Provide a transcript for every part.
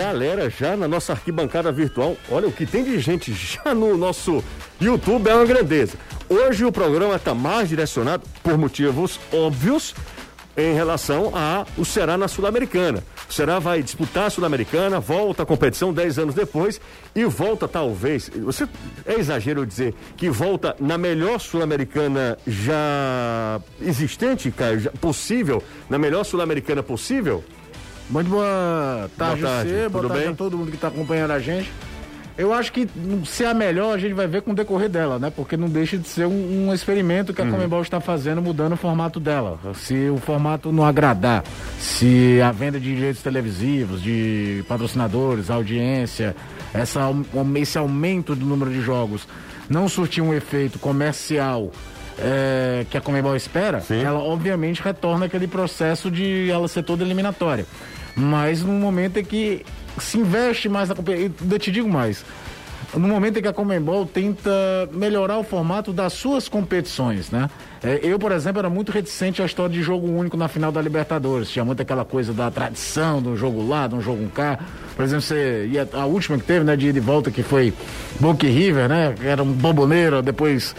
galera já na nossa arquibancada virtual. Olha o que tem de gente já no nosso YouTube é uma grandeza. Hoje o programa está mais direcionado, por motivos óbvios, em relação a o na Sul-Americana. O Ceará vai disputar a Sul-Americana, volta à competição 10 anos depois e volta talvez, você é exagero dizer que volta na melhor Sul-Americana já existente, Caio, já possível, na melhor Sul-Americana possível? Muito boa tarde, Boa tarde, você, boa tarde bem? a todo mundo que está acompanhando a gente. Eu acho que se é a melhor, a gente vai ver com o decorrer dela, né? Porque não deixa de ser um, um experimento que a Comembol está fazendo, mudando o formato dela. Se o formato não agradar, se a venda de direitos televisivos, de patrocinadores, audiência, essa, esse aumento do número de jogos não surtir um efeito comercial é, que a Comembol espera, Sim. ela obviamente retorna aquele processo de ela ser toda eliminatória. Mas no momento em que se investe mais na competição, eu te digo mais, no momento em que a Comembol tenta melhorar o formato das suas competições, né? É, eu, por exemplo, era muito reticente à história de jogo único na final da Libertadores. Tinha muito aquela coisa da tradição, de um jogo lá, de um jogo cá. Por exemplo, você ia, a última que teve, né, de ida e volta, que foi Boca e River, né? Que era um bomboneiro, depois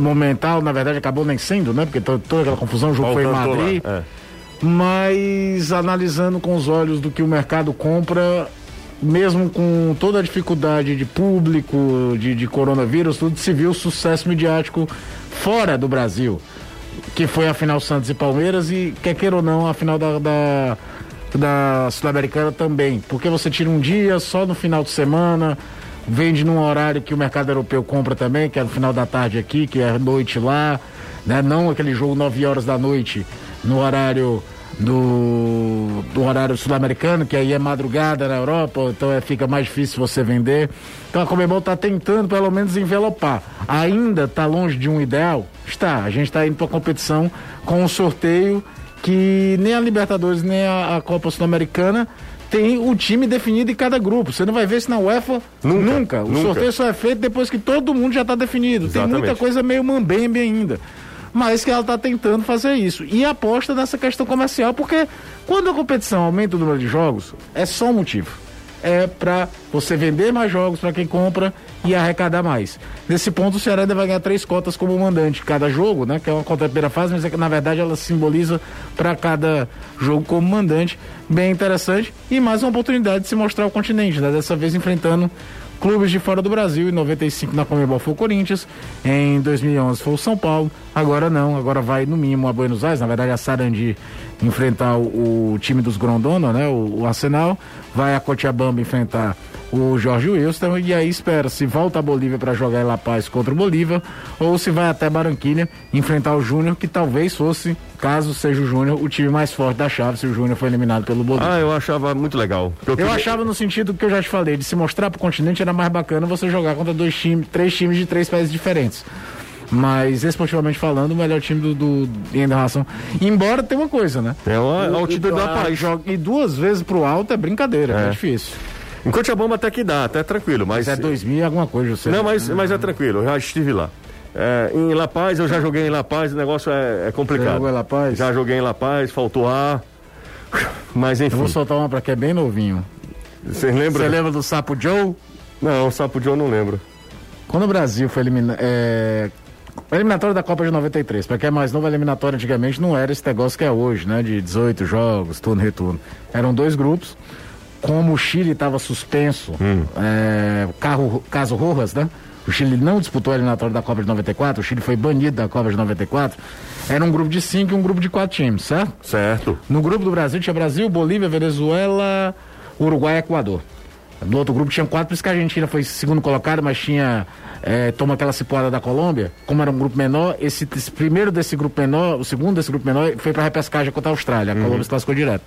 momental, na verdade acabou nem sendo, né? Porque to- toda aquela confusão, o jogo foi em Voltando lá, Madrid. é. Mas analisando com os olhos do que o mercado compra, mesmo com toda a dificuldade de público, de, de coronavírus, tudo se viu sucesso midiático fora do Brasil. Que foi a final Santos e Palmeiras e, quer queira ou não, a final da, da, da Sul-Americana também. Porque você tira um dia só no final de semana, vende num horário que o mercado europeu compra também, que é no final da tarde aqui, que é noite lá, né? Não aquele jogo 9 horas da noite no horário do, do horário sul-americano, que aí é madrugada na Europa, então é, fica mais difícil você vender. Então a Comebol está tentando pelo menos envelopar. Ainda está longe de um ideal? Está. A gente está indo para a competição com um sorteio que nem a Libertadores nem a, a Copa Sul-Americana tem o time definido em cada grupo. Você não vai ver isso na UEFA Nunca, O nunca. sorteio só é feito depois que todo mundo já está definido. Tem muita Exatamente. coisa meio mambembe ainda. Mas que ela está tentando fazer isso. E aposta nessa questão comercial, porque quando a competição aumenta o número de jogos, é só um motivo. É para você vender mais jogos para quem compra e arrecadar mais. Nesse ponto, o Ceará ainda vai ganhar três cotas como mandante cada jogo, né? Que é uma cota da primeira fase, mas é que, na verdade ela simboliza para cada jogo como mandante. Bem interessante. E mais uma oportunidade de se mostrar o continente, né? Dessa vez enfrentando clubes de fora do Brasil. Em 95 na Comebol foi o Corinthians, em 2011 foi o São Paulo. Agora não, agora vai no mínimo a Buenos Aires, na verdade a Sarandi enfrentar o, o time dos Grondona, né? O, o Arsenal. Vai a Cochabamba enfrentar o Jorge Wilson e aí espera se volta a Bolívia para jogar em La Paz contra o Bolívia ou se vai até Barranquilha enfrentar o Júnior, que talvez fosse, caso seja o Júnior, o time mais forte da chave se o Júnior foi eliminado pelo Bolívia. Ah, eu achava muito legal. Eu queria- achava no sentido que eu já te falei, de se mostrar pro continente era mais bacana você jogar contra dois times, três times de três países diferentes. Mas, esportivamente falando, o melhor time do, do em relação. Embora tenha uma coisa, né? É uma O- altitude da paz. joga- E duas vezes pro alto é brincadeira, é, É. difícil. Em Cochabamba até que dá, até tranquilo, mas. Mas é 2000 e alguma coisa, você. Não, mas, mas é tranquilo, eu já estive lá. É, em La Paz, eu já joguei em La Paz, o negócio é, é complicado. Você jogou em La Paz? Já joguei em La Paz, faltou ar. Mas Eu enfim, vou soltar uma pra que é bem novinho. vocês lembram? Você lembra do Sapo Joe? Não, o Sapo Joe eu não lembro. Quando o Brasil foi eliminado. É... Eliminatória da Copa de 93, pra quem é mais novo, a eliminatória antigamente não era esse negócio que é hoje, né? De 18 jogos, turno e retorno. Eram dois grupos. Como o Chile estava suspenso, é, carro, caso Rojas, né? O Chile não disputou a eliminatória da Copa de 94, o Chile foi banido da Copa de 94. Era um grupo de cinco e um grupo de quatro times, certo? Certo. No grupo do Brasil tinha Brasil, Bolívia, Venezuela, Uruguai e Equador. No outro grupo tinha quatro, por isso que a Argentina foi segundo colocado, mas tinha. É, toma aquela cipuada da Colômbia. Como era um grupo menor, esse, esse primeiro desse grupo menor, o segundo desse grupo menor, foi pra repescagem contra a Austrália. A Colômbia se classificou direto.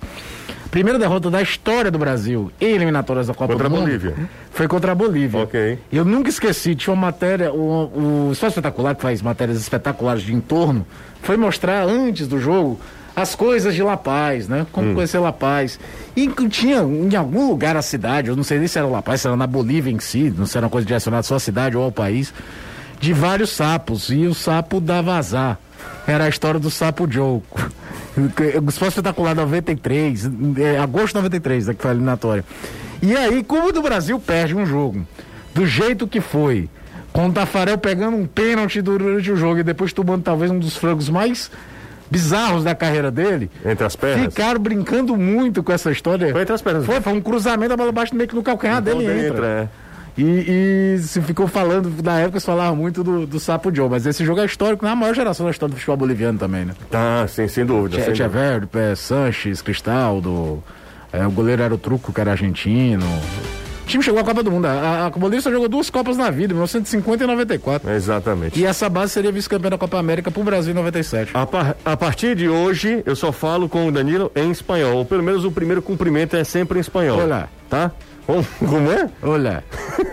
Primeira derrota da história do Brasil em eliminatórias da Copa Contra do a Mundo Bolívia. foi contra a Bolívia. Ok. Eu nunca esqueci, tinha uma matéria, o, o Espaço Espetacular, que faz matérias espetaculares de entorno, foi mostrar antes do jogo as coisas de La Paz, né? Como conhecer La Paz. E tinha em algum lugar a cidade, eu não sei nem se era La Paz, se era na Bolívia em si, não sei se era uma coisa direcionada só à cidade ou ao país, de vários sapos. E o sapo dava azar. Era a história do sapo Joe. Esporte Espetacular 93, é, agosto de 93, né, que foi a eliminatória. E aí, como o do Brasil perde um jogo do jeito que foi, com o Tafarel pegando um pênalti durante o jogo e depois tomando talvez um dos frangos mais bizarros da carreira dele. Entre as pernas? Ficaram brincando muito com essa história. Foi entre as pernas. Foi, foi um cruzamento, a bola bate meio que no calcanhar Então dele dentro, entra. é. E, e se ficou falando, na época se falava muito do, do Sapo Joe, mas esse jogo é histórico, na maior geração da história do futebol boliviano também, né? Tá, sim, sem dúvida. sem dúvida. Tchever, é, Sanches, Cristaldo, é, o goleiro era o Truco, que era argentino. O time chegou à Copa do Mundo. A, a Bolívia só jogou duas Copas na vida, 1950 e 94. Exatamente. E essa base seria vice-campeã da Copa América pro Brasil em 97. A, par- a partir de hoje, eu só falo com o Danilo em espanhol. Ou pelo menos o primeiro cumprimento é sempre em espanhol. Olá. Tá? Como, como é? Olha,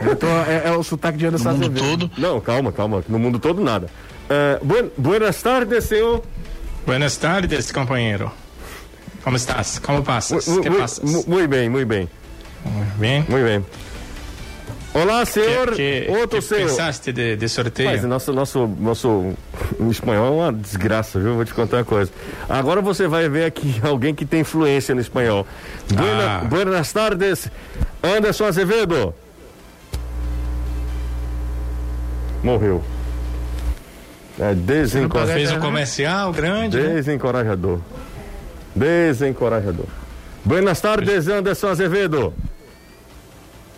eu tô- é, é o sotaque de Anderson No mundo Azevedo. todo. Não, calma, calma. No mundo todo, nada. É, buen- buenas tardes, senhor. Buenas tardes, compañero. ¿Cómo estás? ¿Cómo pasas? Mu- ¿Qué mu- pasas? mu- Muy bem, muito bem. Muy bien. Muito bem. Olá, senhor. ¿Qué, qué- Outro qué senhor. pensaste de, de sorteo? Mas nosso, nosso, nosso espanhol é uma desgraça, viu? Vou te contar uma coisa. Agora você vai ver aqui alguém que tem influência no espanhol. Buena- Ah. Buenas tardes, Anderson Azevedo. Morreu. É desencorajador. Fez um comercial grande. né? Desencorajador. Desencorajador. Buenas tardes, Anderson Azevedo.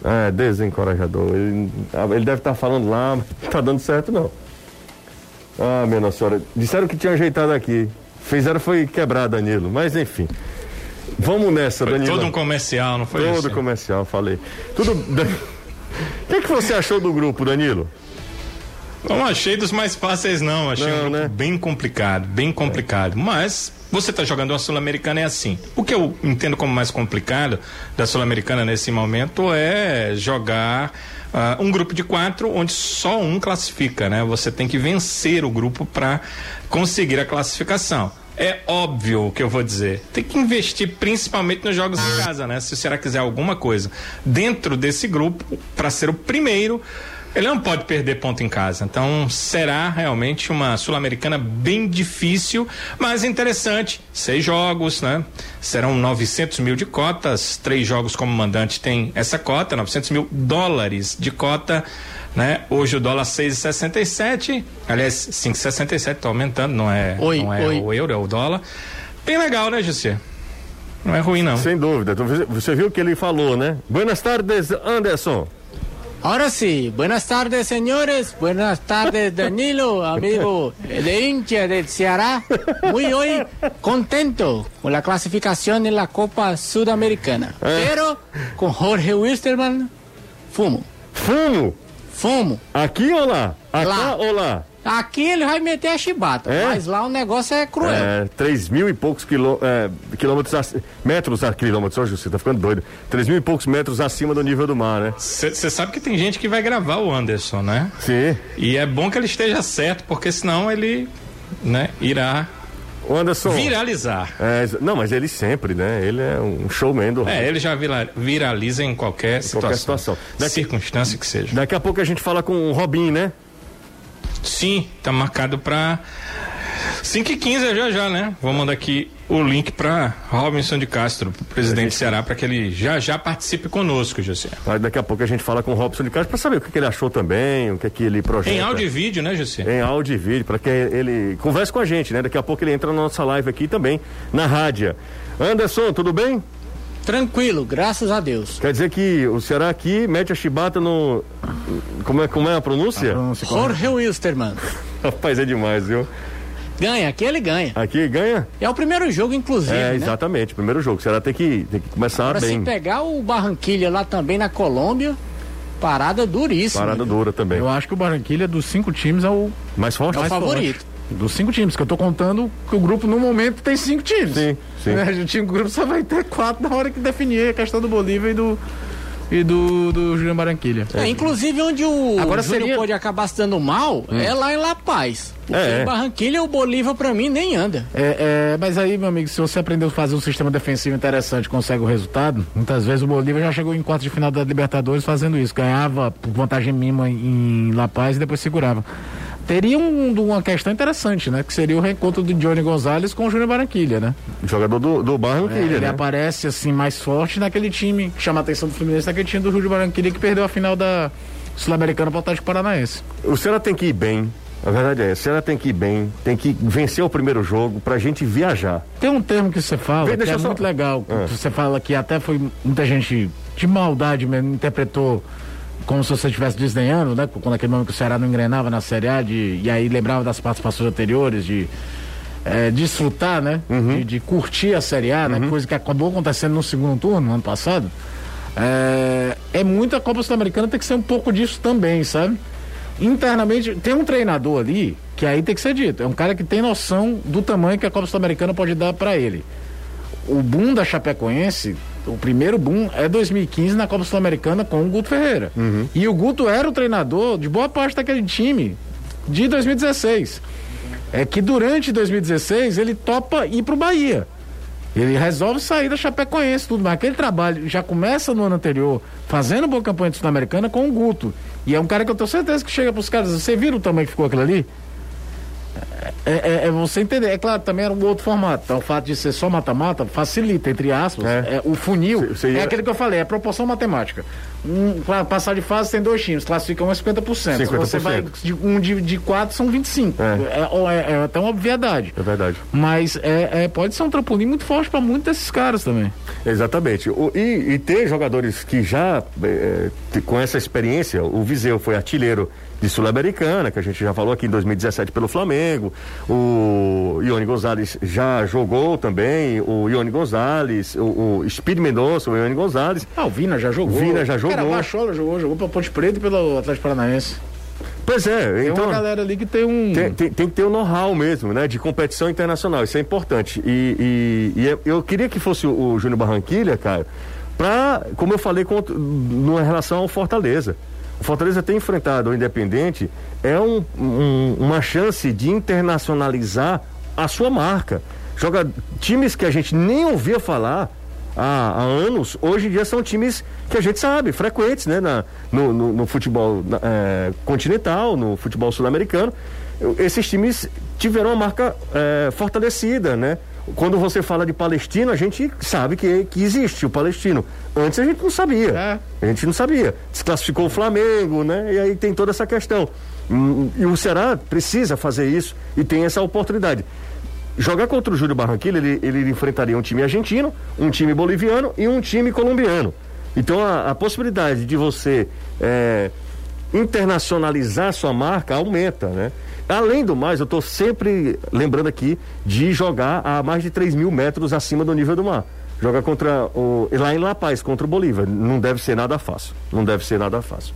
É, desencorajador. Ele, ele deve estar falando lá, mas não tá dando certo não. Ah, minha nossa senhora. Disseram que tinha ajeitado aqui. Fizeram foi quebrar, Danilo. Mas enfim. Vamos nessa, Foi Danilo. todo um comercial, não foi Todo isso? comercial, falei. Tudo. O que, que você achou do grupo, Danilo? Não achei dos mais fáceis, não. Achei Não, um né? bem complicado, bem complicado. Mas você está jogando a Sul-Americana é assim. O que eu entendo como mais complicado da Sul-Americana nesse momento é jogar ah, um grupo de quatro onde só um classifica, né? Você tem que vencer o grupo para conseguir a classificação. É óbvio o que eu vou dizer. Tem que investir principalmente nos jogos em casa, né? Se o Ceará quiser alguma coisa dentro desse grupo, para ser o primeiro, ele não pode perder ponto em casa. Então será realmente uma Sul-Americana bem difícil, mas interessante. Seis jogos, né? Serão 900 mil de cotas. Três jogos como mandante tem essa cota, 900 mil dólares de cota. Né? Hoje o dólar 6,67, aliás, 5,67 está aumentando, não é, Oi, não é oi. o euro, é o dólar. Bem legal, né, José? Não é ruim, não. Sem dúvida. Então, você- Você viu o que ele falou, né? Buenas tardes, Anderson. Ahora sí, buenas tardes señores, buenas tardes Danilo, amigo de hincha del Ceará. Muy hoy contento con la clasificación en la Copa Sudamericana. Pero con Jorge Wisterman, fumo, Fumo. fumo. Aqui ou lá? Ou lá? Aqui ele vai meter a chibata, É? mas lá o negócio é cruel. É, 3 mil e poucos quilô, é, quilômetros, ac- metros a quilômetros, hoje você tá ficando doido. 3 mil e poucos metros acima do nível do mar, né? Você sabe que tem gente que vai gravar o Anderson, né? Sim. E é bom que ele esteja certo, porque senão ele né, irá O Anderson. viralizar. É, não, mas ele sempre, né? Ele é um showman do É, ele já vira- viraliza em qualquer situação. qualquer situação. Daqui- Circunstância que seja. Daqui a pouco a gente fala com o Robin, né? Sim, tá marcado pra 5 e 15 já já, né? Vou mandar aqui o link pra Robinson de Castro, presidente do Ceará, para que ele já já participe conosco, José. Daqui a pouco a gente fala com o Robson de Castro pra saber o que, que ele achou também, o que, que ele projeta. Em áudio e vídeo, né, José? Em áudio e vídeo, para que ele converse com a gente, né? Daqui a pouco ele entra na nossa live aqui também, na rádio. Anderson, tudo bem? Tranquilo, graças a Deus. Quer dizer que o Ceará aqui mete a chibata no. Como é, como é a pronúncia? Pronúncia correta. Jorge Wisterman. Rapaz, é demais, viu? Ganha, aqui ele ganha. Aqui ganha? É o primeiro jogo, inclusive, É, né? exatamente. Primeiro jogo. O Ceará tem que, tem que começar Agora, se bem. pegar o Barranquilha lá também na Colômbia, parada duríssima. Parada dura também. Eu acho que o Barranquilha dos cinco times é o Mais forte? É o mais favorito. forte. Dos cinco times, que eu tô contando que o grupo no momento tem cinco times. Sim, sim. Né? O time do grupo só vai ter quatro na hora que definir a questão do Bolívia e do. E do, do Júnior Barranquilha. É, inclusive onde o Agora Júnior seria- pode acabar se dando mal é lá em La Paz. Porque É, é. em Barranquilha o Bolívar pra mim nem anda. É, é, mas aí, meu amigo, se você aprendeu a fazer um sistema defensivo interessante, consegue o resultado, muitas vezes o Bolívia já chegou em quarto de final da Libertadores fazendo isso. Ganhava por vantagem mínima em, em La Paz e depois segurava. Teria um- uma questão interessante, né? Que seria o reencontro do Johnny Gonzalez com o Júnior Barranquilha, né? Jogador do, do É, Barranquilha, ele né? aparece assim mais forte naquele time que chama a atenção do Fluminense, naquele time do Júlio Barranquilha que perdeu a final da Sul-Americana para o Atlético Paranaense. O Ceará tem que ir bem. A verdade é, o Ceará tem que ir bem, tem que vencer o primeiro jogo pra gente viajar. Tem um termo que você fala Vem, que é só- muito legal. Que Você fala que até foi muita gente de maldade mesmo, interpretou como se você estivesse desdenhando, né? Quando aquele momento que o Ceará não engrenava na Série A, de, e aí lembrava das participações anteriores, de eh, desfrutar, né? Uhum. De, de curtir a Série A, né? Coisa que acabou acontecendo no segundo turno, no ano passado. É, é muito a Copa Sul-Americana tem que ser um pouco disso também, sabe? Internamente, tem um treinador ali que aí tem que ser dito. É um cara que tem noção do tamanho que a Copa Sul-Americana pode dar para ele. O boom da Chapecoense, o primeiro boom é 2015 na Copa Sul-Americana com o Guto Ferreira. E o Guto era o treinador de boa parte daquele time de 2016. É que durante 2016 ele topa ir pro Bahia. Ele resolve sair da Chapecoense, tudo, mas aquele trabalho já começa no ano anterior, fazendo boa campanha de Sul-Americana com o Guto. E é um cara que eu tenho certeza que chega pros caras. Você viram o tamanho que ficou aquilo ali? É, é- é você entender. É claro, também era um outro formato. Então, o fato de ser só mata-mata facilita, entre aspas. É. É, o funil Cê- cê ia- é aquele que eu falei, é proporção matemática. Um, passar de fase tem dois times, classificam um é 50%. Se você 50%. vai de um de, de quatro, são 25%. É. É, é- é até uma obviedade. É verdade. Mas é, é- pode ser um trampolim muito forte para muitos desses caras também. Exatamente. O- e, e ter jogadores que já, te- com essa experiência, o Viseu foi artilheiro de Sul-Americana, que a gente já falou aqui em 2017 pelo Flamengo. O Ione Gonzalez já jogou também. O Ione Gonzalez, o, o Speed Mendonça, o Ione Gonzalez. Ah, o Vina já jogou. Vina já jogou. Cara, o Bachola jogou, jogou pra Ponte Preta e pelo Atlético Paranaense. Pois é, Tem então. uma galera ali que tem um. Tem, tem- tem que ter o know-how mesmo, né? De competição internacional, isso é importante. E, e- e eu- queria que fosse o, o Júnior Barranquilha, cara, pra, como eu falei com, em relação ao Fortaleza. Fortaleza tem enfrentado o Independente, é um- um- uma chance de internacionalizar a sua marca. Joga times que a gente nem ouvia falar há, há anos, hoje em dia são times que a gente sabe, frequentes, né? Na, no, no- no futebol na- eh, continental, no futebol sul-americano. Esses times tiveram uma marca eh, fortalecida, né? Quando você fala de Palestino, a gente sabe que, que existe o Palestino. Antes a gente não sabia. É. A gente não sabia. Desclassificou o Flamengo, né? E aí tem toda essa questão. Hum, E o Ceará precisa fazer isso e tem essa oportunidade. Jogar contra o Júlio Barranquilla, ele, ele enfrentaria um time argentino, um time boliviano e um time colombiano. Então a, a possibilidade de você eh, internacionalizar sua marca aumenta, né? Além do mais, eu estou sempre lembrando aqui de jogar a mais de 3 mil metros acima do nível do mar. Jogar contra o. lá em La Paz, contra o Bolívar. Não deve ser nada fácil. Não deve ser nada fácil.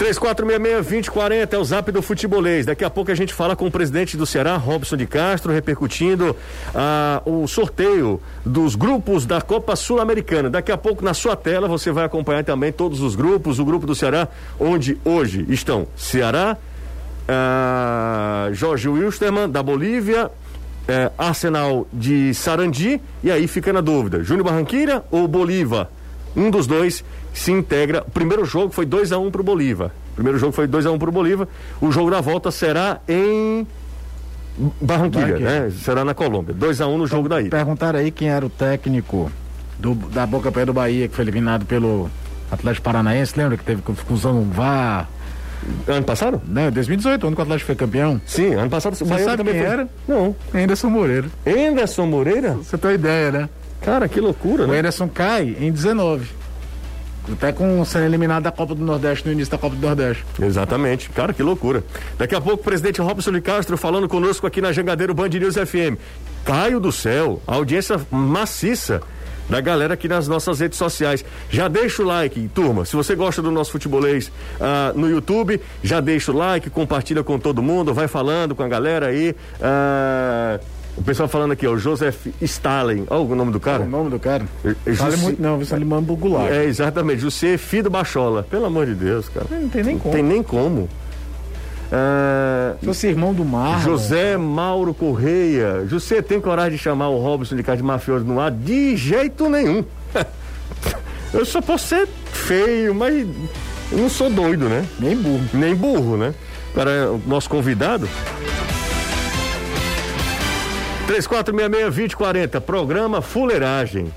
3466-2040 é o zap do futebolês. Daqui a pouco a gente fala com o presidente do Ceará, Robson de Castro, repercutindo ah, o sorteio dos grupos da Copa Sul-Americana. Daqui a pouco na sua tela você vai acompanhar também todos os grupos, o grupo do Ceará, onde hoje estão Ceará, ah, Jorge Wilstermann, da Bolívia, eh, Arsenal de Sarandi, e aí fica na dúvida: Júnior Barranquilla ou Bolívar? Um dos dois se integra. O primeiro jogo foi 2 a 1 um pro Bolívar. O primeiro jogo foi 2 a 1 um pro Bolívar. O jogo da volta será em Barranquilla, Barranquilla. né? Será na Colômbia. 2 a 1 um no jogo da ida. Perguntaram aí quem era o técnico do, da Boca Pé do Bahia, que foi eliminado pelo Atlético Paranaense. Lembra que teve confusão no VAR? Ano passado? Né? 2018, ano que o Atlético foi campeão. Sim, ano passado o Bahia sabe também quem foi. era? Não. Anderson Moreira. Anderson Moreira? Você tem uma ideia, né? Cara, que loucura, O né? Anderson cai em 19. Até com sendo eliminado da Copa do Nordeste no início da Copa do Nordeste. Exatamente. Cara, que loucura. Daqui a pouco o presidente Robson de Castro falando conosco aqui na Jangadeiro Band News FM. Caio do céu, audiência maciça da galera aqui nas nossas redes sociais. Já deixa o like, turma. Se você gosta do nosso futebolês ah, no YouTube, já deixa o like, compartilha com todo mundo, vai falando com a galera aí. Ah, o pessoal falando aqui, ó, o Joseph Stalin. Olha o nome do cara. O nome do cara? Fale Jussi- muito não, do Goulart. É, exatamente. José Fido Bachola. Pelo amor de Deus, cara. Não tem nem como. Tem nem como. Ah, Se fosse irmão do Mar. José Mauro Correia. José tem coragem de chamar o Robson de casa de mafioso no ar? De jeito nenhum. Eu só posso ser feio, mas eu não sou doido, né? Nem burro. Nem burro, né? cara é o nosso convidado. 3466-2040, programa Fuleiragem.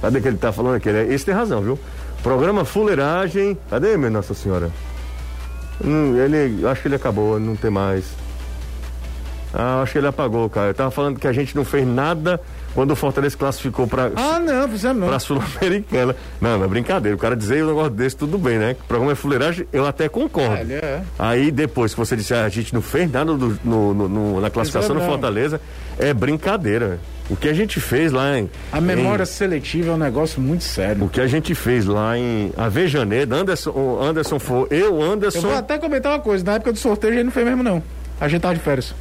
Cadê que ele tá falando aqui? Esse tem razão, viu? Programa Fuleiragem. Cadê, minha Nossa Senhora? Hum, ele, acho que ele acabou, não tem mais. Ah, acho que ele apagou, cara. Eu tava falando que a gente não fez nada quando o Fortaleza classificou para Ah, não, não. Pra Sul-Americana. Não, não é brincadeira. O cara dizer um negócio desse, tudo bem, né? O programa é fuleiragem, eu até concordo. É, é. Aí depois que você disse, ah, a gente não fez nada no, no- no- no- na classificação do. Fortaleza, é brincadeira. O que a gente fez lá em. A memória em- seletiva é um negócio muito sério. o que a gente fez lá em Avejaneda, Anderson, Anderson foi, eu, Eu vou Anderson. até comentar uma coisa, na época do sorteio a gente não fez mesmo não. A gente tava de férias.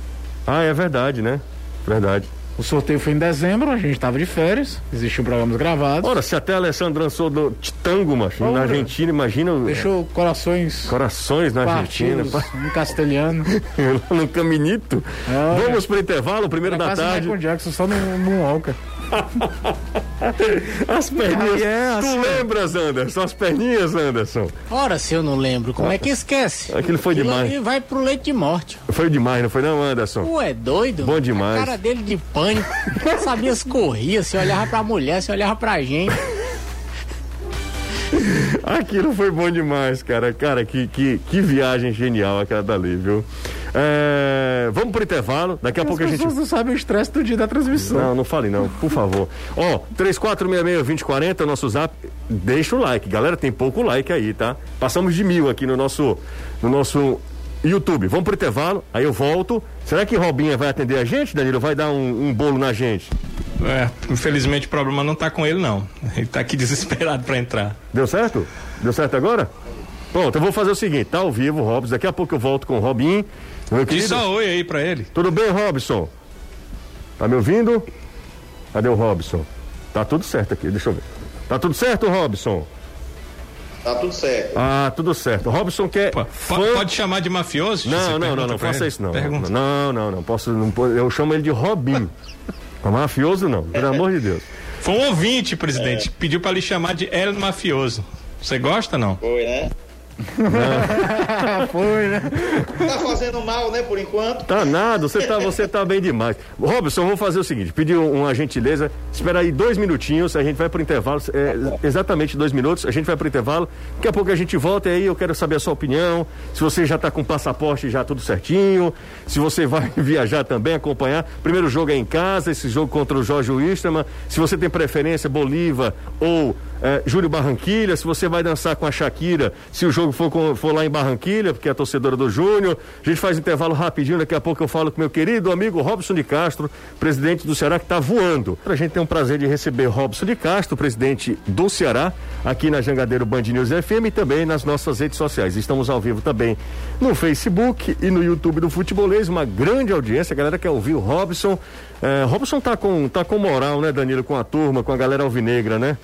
Ah, é verdade, né? Verdade. O sorteio foi em dezembro, a gente tava de férias, existiam programas gravados. Ora, se até Alessandro lançou do tango, macho, na Ora. Argentina, imagina o- Deixou corações corações na Argentina. em castelhano. lá no Caminito. Ah, Vamos pro intervalo, primeiro da tarde. Michael Jackson, só no Moonwalker. As perninhas. Ah, é, tu assim. lembras, Anderson? As perninhas, Anderson. Ora, se eu não lembro, como é que esquece? Aquilo foi demais. ali vai pro leite de morte. Foi demais, não foi não, Anderson? Tu é doido? Bom demais. A cara dele de pânico. Não sabia se corria, se olhava pra mulher, se olhava pra gente. Aquilo foi bom demais, cara. Cara, que, que, que viagem genial aquela dali, viu? É, vamos pro intervalo. Daqui a As pouco a gente. pessoas não sabem o estresse do dia da transmissão. Não, não fale não, por favor. Ó, 3466-2040, nosso zap. Deixa o like, galera, tem pouco like aí, tá? Passamos de mil aqui no nosso, no nosso YouTube. Vamos pro intervalo, aí eu volto. Será que Robinha vai atender a gente, Danilo? Vai dar um, um bolo na gente? É, infelizmente o problema não tá com ele, não. Ele tá aqui desesperado pra entrar. Deu certo? Deu certo agora? Pronto, eu vou fazer o seguinte, tá ao vivo, Robson. Daqui a pouco eu volto com o Robin. Meu Diz querido. oi aí pra ele. Tudo bem, Robson? Tá me ouvindo? Cadê o Robson? Tá tudo certo aqui, deixa eu ver. Tá tudo certo, Robson? Tá tudo certo. Ah, tudo certo. Robson quer. Pô, fã- po- Pode chamar de mafioso? Não, não, não, não faça ele? isso não. Pergunta. Não, não, não. Posso, não eu chamo ele de Robin. Mafioso não, pelo amor de Deus. Foi um ouvinte, presidente, que pediu pra lhe chamar de El Mafioso. Você gosta não? Foi, né? Foi, né? Tá fazendo mal, né, por enquanto? Tá nada, você tá, você tá bem demais. Robson, vamos fazer o seguinte: pedir uma gentileza, espera aí dois minutinhos, a gente vai pro intervalo, é, exatamente dois minutos, a gente vai pro intervalo. Daqui a pouco a gente volta e aí eu quero saber a sua opinião. Se você já tá com passaporte já tudo certinho, se você vai viajar também, acompanhar. Primeiro jogo é em casa, esse jogo contra o Jorge Wisterman. Se você tem preferência, Bolívar ou é, Júlio Barranquilha, se você vai dançar com a Shakira, se o jogo for, com- for lá em Barranquilha, porque é torcedora do Júnior. A gente faz intervalo rapidinho, daqui a pouco eu falo com meu querido amigo Robson de Castro, presidente do Ceará, que está voando. A gente tem o prazer de receber Robson de Castro, presidente do Ceará, aqui na Jangadeiro Band News FM e também nas nossas redes sociais. Estamos ao vivo também no Facebook e no YouTube do Futebolês, uma grande audiência, a galera quer ouvir o Robson. É, Robson tá com, tá com moral, né, Danilo, com a turma, com a galera alvinegra, né?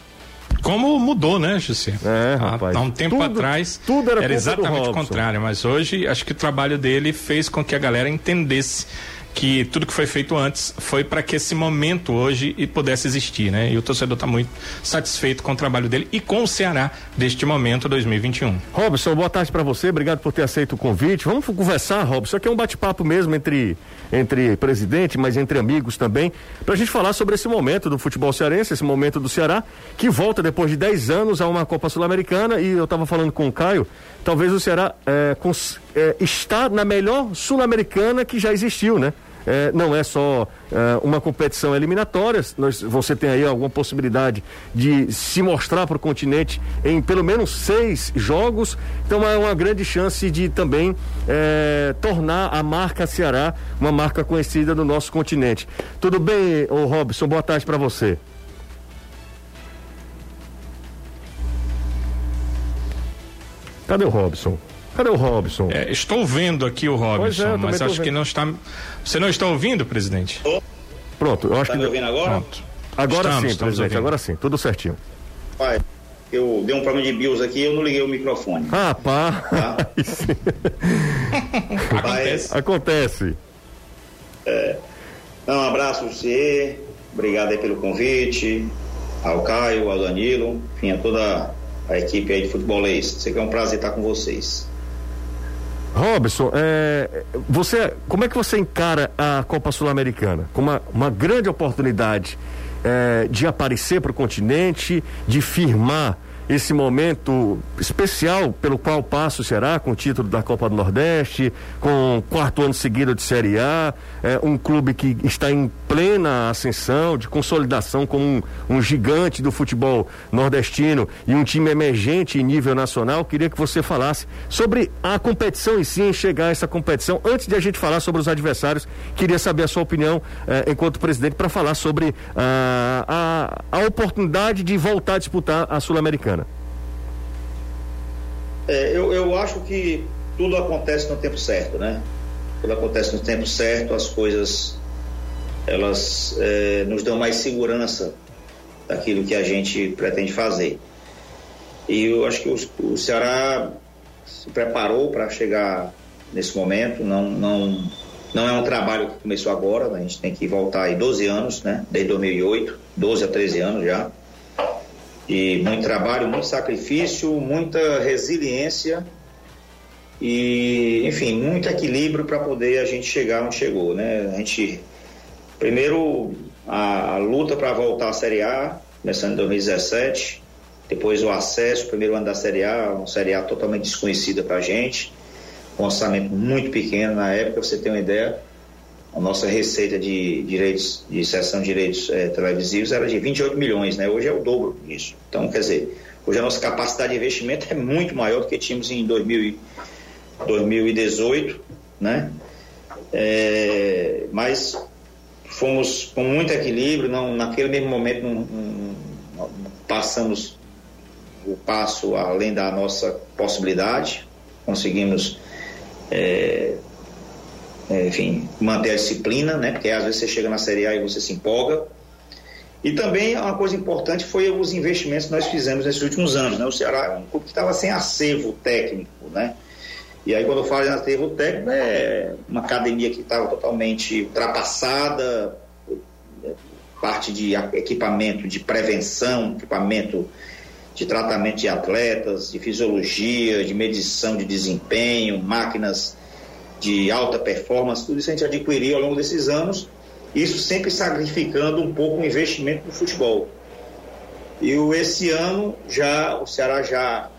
Como mudou, né, José? É, Há- rapaz. Há um tempo Tudo- atrás tudo era do exatamente o contrário, mas hoje acho que o trabalho dele fez com que a galera entendesse que tudo que foi feito antes foi para que esse momento hoje pudesse existir, né? E o torcedor está muito satisfeito com o trabalho dele e com o Ceará deste momento 2021. Robson, boa tarde para você, obrigado por ter aceito o convite. Vamos conversar, Robson. Aqui é um bate-papo mesmo entre, entre presidente, mas entre amigos também, para a gente falar sobre esse momento do futebol cearense, esse momento do Ceará, que volta depois de 10 anos a uma Copa Sul-Americana. E eu estava falando com o Caio, talvez o Ceará é, cons- é, está na melhor Sul-Americana que já existiu, né? É, não é só é, uma competição eliminatória, nós, você tem aí alguma possibilidade de se mostrar para o continente em pelo menos seis jogos, então é uma grande chance de também é, tornar a marca Ceará uma marca conhecida no nosso continente. Tudo bem, ô Robson? Boa tarde para você. Cadê o Robson? Cadê o Robson? É, estou vendo aqui o é, Robson, também mas acho que não está. Você não está ouvindo, presidente? Pronto, eu acho Tá que. me ouvindo agora? Pronto. Agora Estamos, sim, estamos presidente, ouvindo. agora sim, tudo certinho. Pai, eu dei um problema de BIOS aqui e eu não liguei o microfone. Rapaz, Acontece. acontece. Então, um abraço a você, obrigado aí pelo convite, ao Caio, ao Danilo, enfim, a toda a equipe aí de futebolês. Sei que é um prazer estar com vocês. Robson, é, você, como é que você encara a Copa Sul-Americana? Como uma, uma grande oportunidade é, de aparecer para o continente, de firmar esse momento especial pelo qual passa o Ceará com o título da Copa do Nordeste, com quarto ano seguido de Série A, é, um clube que está em plena ascensão, de consolidação como um, um, gigante do futebol nordestino e um time emergente em nível nacional. Queria que você falasse sobre a competição em si, em chegar a essa competição. Antes de a gente falar sobre os adversários, queria saber a sua opinião é, enquanto presidente para falar sobre ah, a, a oportunidade de voltar a disputar a Sul-Americana. É, eu, eu acho que tudo acontece no tempo certo, né? Tudo acontece no tempo certo, as coisas elas é, nos dão mais segurança daquilo que a gente pretende fazer. E eu acho que o, o Ceará se preparou para chegar nesse momento. Não, não, não é um trabalho que começou agora, né? a gente tem que voltar aí 12 anos, né? Desde 2008, 12 a 13 anos já de muito trabalho, muito sacrifício, muita resiliência e, enfim, muito equilíbrio para poder a gente chegar onde chegou, né? A gente, primeiro, a, a luta para voltar à Série A, começando em 2017, depois o acesso, primeiro ano da Série A, uma Série A totalmente desconhecida para a gente, um orçamento muito pequeno na época, você tem uma ideia, a nossa receita de direitos, de cessão de direitos é, televisivos era de 28 milhões, né? Hoje é o dobro disso. Então, quer dizer, hoje a nossa capacidade de investimento é muito maior do que tínhamos em 2000, 2018, né? É, mas fomos com muito equilíbrio, não, naquele mesmo momento não, não, passamos o passo além da nossa possibilidade, conseguimos é, é, enfim, manter a disciplina, né? Porque às vezes você chega na Série A e você se empolga. E também uma coisa importante foi os investimentos que nós fizemos nesses últimos anos, né? O Ceará é um clube que estava sem acervo técnico, né? E aí quando eu falo em acervo técnico é uma academia que estava totalmente ultrapassada, parte de equipamento de prevenção, equipamento de tratamento de atletas, de fisiologia, de medição de desempenho, máquinas de alta performance, tudo isso a gente adquiriu ao longo desses anos, isso sempre sacrificando um pouco o investimento no futebol. E esse ano já o Ceará já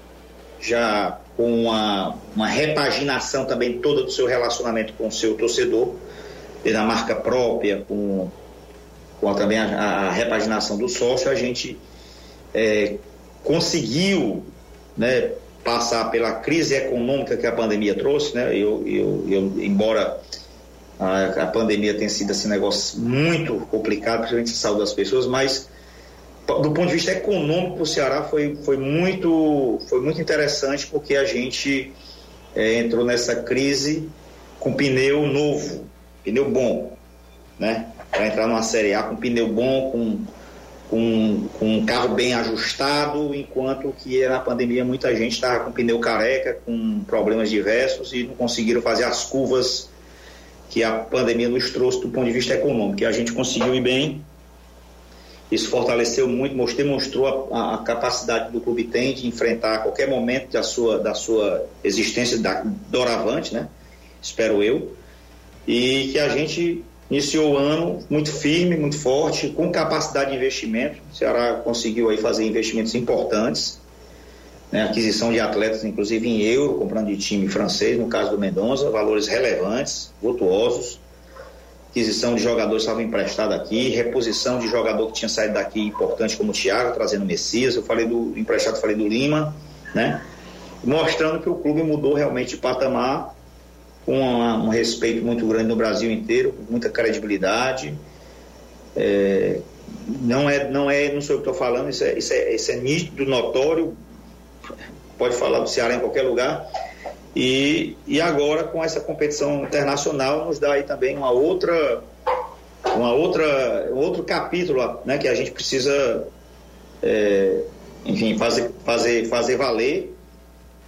já com uma, uma repaginação também toda do seu relacionamento com o seu torcedor, na marca própria, com, com também a, a, repaginação do sócio, a gente é, conseguiu né, passar pela crise econômica que a pandemia trouxe, né? Eu, eu, eu embora a, a, pandemia tenha sido assim, um negócio muito complicado, principalmente a saúde das pessoas, mas do ponto de vista econômico o Ceará foi, foi, muito, foi muito interessante porque a gente é, entrou nessa crise com pneu novo, pneu bom, né? Para entrar numa Série A com pneu bom, com com, com um carro bem ajustado, enquanto que na pandemia muita gente estava com pneu careca, com problemas diversos e não conseguiram fazer as curvas que a pandemia nos trouxe do ponto de vista econômico. E a gente conseguiu ir bem, isso fortaleceu muito, demonstrou a, a, capacidade do clube tem de enfrentar a qualquer momento da sua, da sua existência da, doravante, né? espero eu, e que a gente Iniciou o ano muito firme, muito forte, com capacidade de investimento. O Ceará conseguiu aí fazer investimentos importantes, né? aquisição de atletas, inclusive em euro, comprando de time francês, no caso do Mendonça, valores relevantes, vultuosos. Aquisição de jogadores que estavam emprestados aqui, reposição de jogador que tinha saído daqui importante, como o Thiago, trazendo Messias. Eu falei do emprestado, falei do Lima, né? Mostrando que o clube mudou realmente de patamar com uma, um respeito muito grande no Brasil inteiro, com muita credibilidade. É, não é, não é, não sou eu que estou falando, isso é, isso, é, isso é nítido, notório, pode falar do Ceará em qualquer lugar. E, e agora com essa competição internacional nos dá aí também uma outra, uma outra, um outro capítulo, né, que a gente precisa, é, enfim, fazer, fazer, fazer valer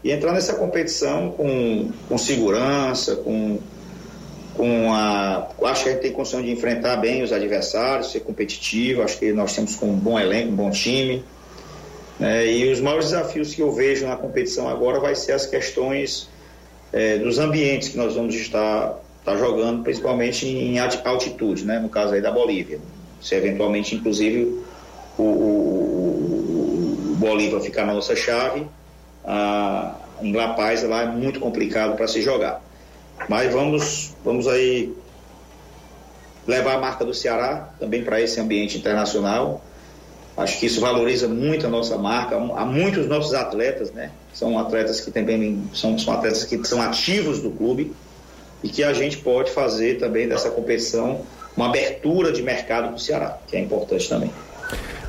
e entrar nessa competição com, com segurança, com, com a. Acho que a gente tem condição de enfrentar bem os adversários, ser competitivo. Acho que nós temos com um bom elenco, um bom time. Né? E os maiores desafios que eu vejo na competição agora vai ser as questões é, dos ambientes que nós vamos estar, estar jogando, principalmente em altitude, né? no caso aí da Bolívia. Se eventualmente, inclusive, o, o, o Bolívar ficar na nossa chave, a, em La Paz lá é muito complicado para se jogar. Mas vamos, vamos aí levar a marca do Ceará também para esse ambiente internacional. Acho que isso valoriza muito a nossa marca. Há muitos nossos atletas, né? São atletas que também são, são atletas que são ativos do clube e que a gente pode fazer também dessa competição uma abertura de mercado para o Ceará, que é importante também.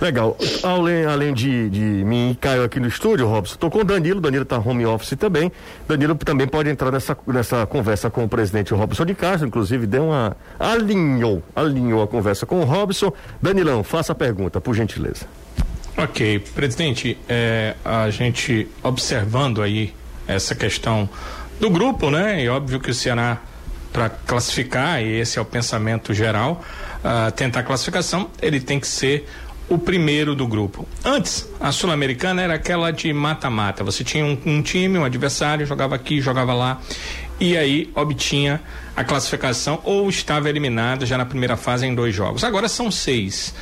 Legal. Além, além de, de mim e Caio aqui no estúdio, Robson, estou com o Danilo, Danilo está home office também. Danilo também pode entrar nessa, nessa conversa com o presidente Robson de Castro, inclusive deu uma. alinhou, alinhou a conversa com o Robson. Danilão, faça a pergunta, por gentileza. Ok, presidente, é, a gente observando aí essa questão do grupo, né? E óbvio que o Ceará, para classificar, e esse é o pensamento geral, uh, tentar a classificação, ele tem que ser o primeiro do grupo. Antes, a Sul-Americana era aquela de mata-mata. Você tinha um, um, time, um adversário, jogava aqui, jogava lá, e aí obtinha a classificação ou estava eliminado já na primeira fase em dois jogos. Agora são seis.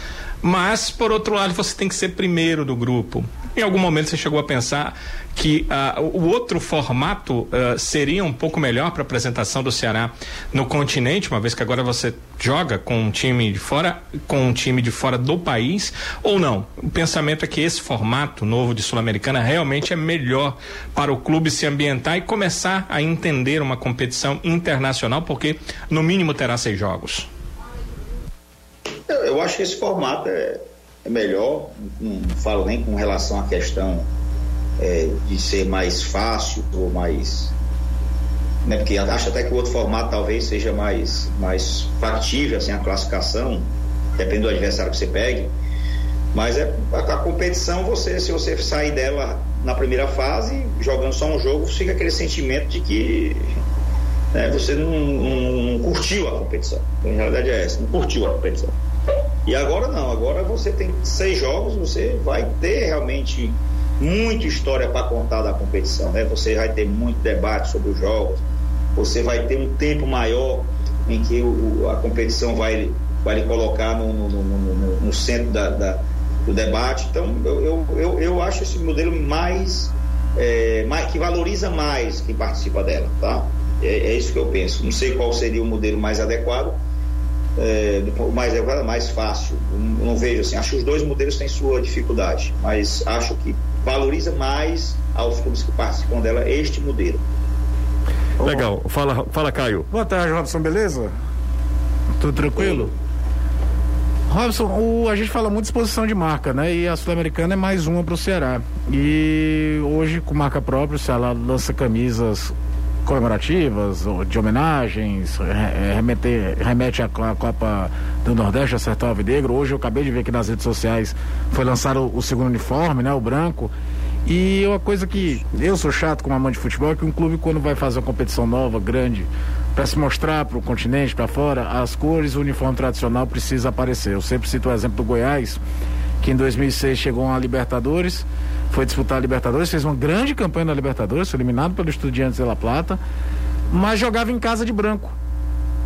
Mas, por outro lado, você tem que ser primeiro do grupo. Em algum momento você chegou a pensar que uh, o outro formato uh, seria um pouco melhor para a apresentação do Ceará no continente, uma vez que agora você joga com um time de fora, com um time de fora do país, ou não? O pensamento é que esse formato novo de Sul-Americana realmente é melhor para o clube se ambientar e começar a entender uma competição internacional, porque no mínimo terá seis jogos. Eu, eu acho que esse formato é, é melhor, não, falo nem com relação à questão é, de ser mais fácil ou mais. Né, porque acho até que o outro formato talvez seja mais, mais factível assim, a classificação, depende do adversário que você pegue. Mas é a, competição, você, se você sair dela na primeira fase, jogando só um jogo, fica aquele sentimento de que né, você não, não, não, curtiu a competição. Então, a realidade é essa, não curtiu a competição. E agora não, agora você tem seis jogos, você vai ter realmente muita história para contar da competição, né? Você vai ter muito debate sobre os jogos, você vai ter um tempo maior em que o, a competição vai, vai lhe colocar no, no, no, no centro da, da, do debate. Então, eu, eu, eu acho esse modelo mais, é, mais que valoriza mais quem participa dela, tá? É, é, isso que eu penso. Não sei qual seria o modelo mais adequado, é, mais adequado, mais fácil. Não, não vejo assim. Acho que os dois modelos têm sua dificuldade, mas acho que valoriza mais aos clubes que participam dela este modelo. Legal. Fala, fala Caio. Boa tarde, Robson, beleza? Tudo tranquilo? Robson, o, a gente fala muito de exposição de marca, né? E a Sul-Americana é mais uma para o Ceará. E hoje, com marca própria, o Ceará lança camisas comemorativas, de homenagens, remete, remete à Copa do Nordeste, a Negro. Hoje eu acabei de ver que nas redes sociais foi lançado o segundo uniforme, né? O branco. E uma coisa que eu sou chato como amante de futebol é que um clube quando vai fazer uma competição nova, grande, para se mostrar para o continente, para fora, as cores, o uniforme tradicional precisa aparecer. Eu sempre cito o exemplo do Goiás, que em 2006 chegou a Libertadores, foi disputar a Libertadores, fez uma grande campanha na Libertadores, foi eliminado pelo Estudiantes de La Plata, mas jogava em casa de branco.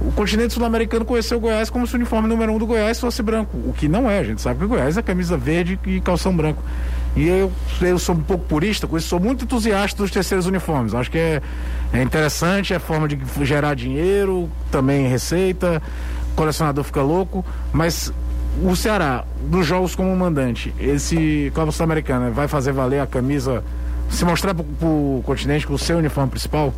O continente sul-americano conheceu o Goiás como se o uniforme número um do Goiás fosse branco, o que não é, a gente sabe que o Goiás é camisa verde e calção branco. E eu, eu sou um pouco purista, com isso sou muito entusiasta dos terceiros uniformes. Acho que é, é interessante, é forma de gerar dinheiro, também receita, colecionador fica louco, mas o Ceará, dos jogos como mandante, esse Copa Sul-Americana vai fazer valer a camisa, se mostrar para o continente com o seu uniforme principal?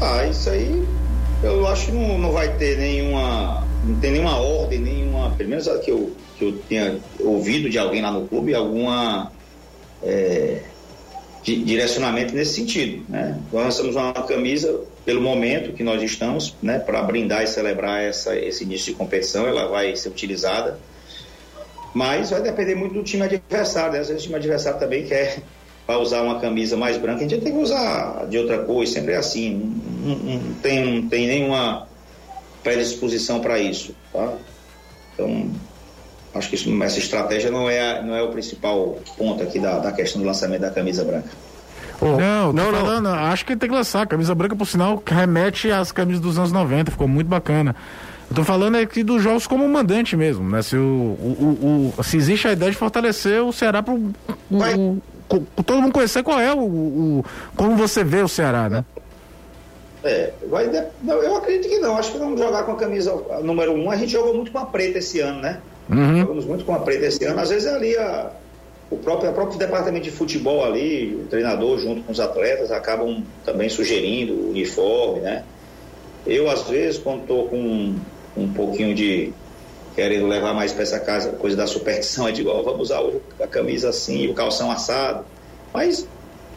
Ah, isso aí eu acho que não, não vai ter nenhuma. Não tem nenhuma ordem, nenhuma. Pelo menos que eu, que eu tenha ouvido de alguém lá no clube, alguma. É, direcionamento nesse sentido. Né? Nós lançamos uma camisa pelo momento que nós estamos, né, para brindar e celebrar essa, esse início de competição, ela vai ser utilizada, mas vai depender muito do time adversário, né? às vezes o time adversário também quer para usar uma camisa mais branca, a gente tem que usar de outra cor, sempre é assim, não, não, tem, não tem nenhuma predisposição para isso, tá? Então, acho que isso, essa estratégia não é, não é o principal ponto aqui da, da questão do lançamento da camisa branca. Oh, não, não, falando, não. acho que tem que lançar. Camisa branca, por sinal, remete às camisas dos anos 90, ficou muito bacana. Eu tô falando aqui dos jogos como mandante mesmo, né? Se, o, o, o, se existe a ideia de fortalecer o Ceará para todo mundo conhecer qual é o, o, como você vê o Ceará, né? É, vai de... não, eu acredito que não. Acho que vamos jogar com a camisa número um. A gente jogou muito com a preta esse ano, né? Uhum. Jogamos muito com a preta esse ano. Às vezes é ali a, o próprio, o próprio departamento de futebol ali, o treinador junto com os atletas, acabam também sugerindo o uniforme, né? Eu, às vezes, quando estou com um pouquinho de querendo levar mais para essa casa, coisa da superstição, é de igual, vamos usar a camisa assim, o calção assado. Mas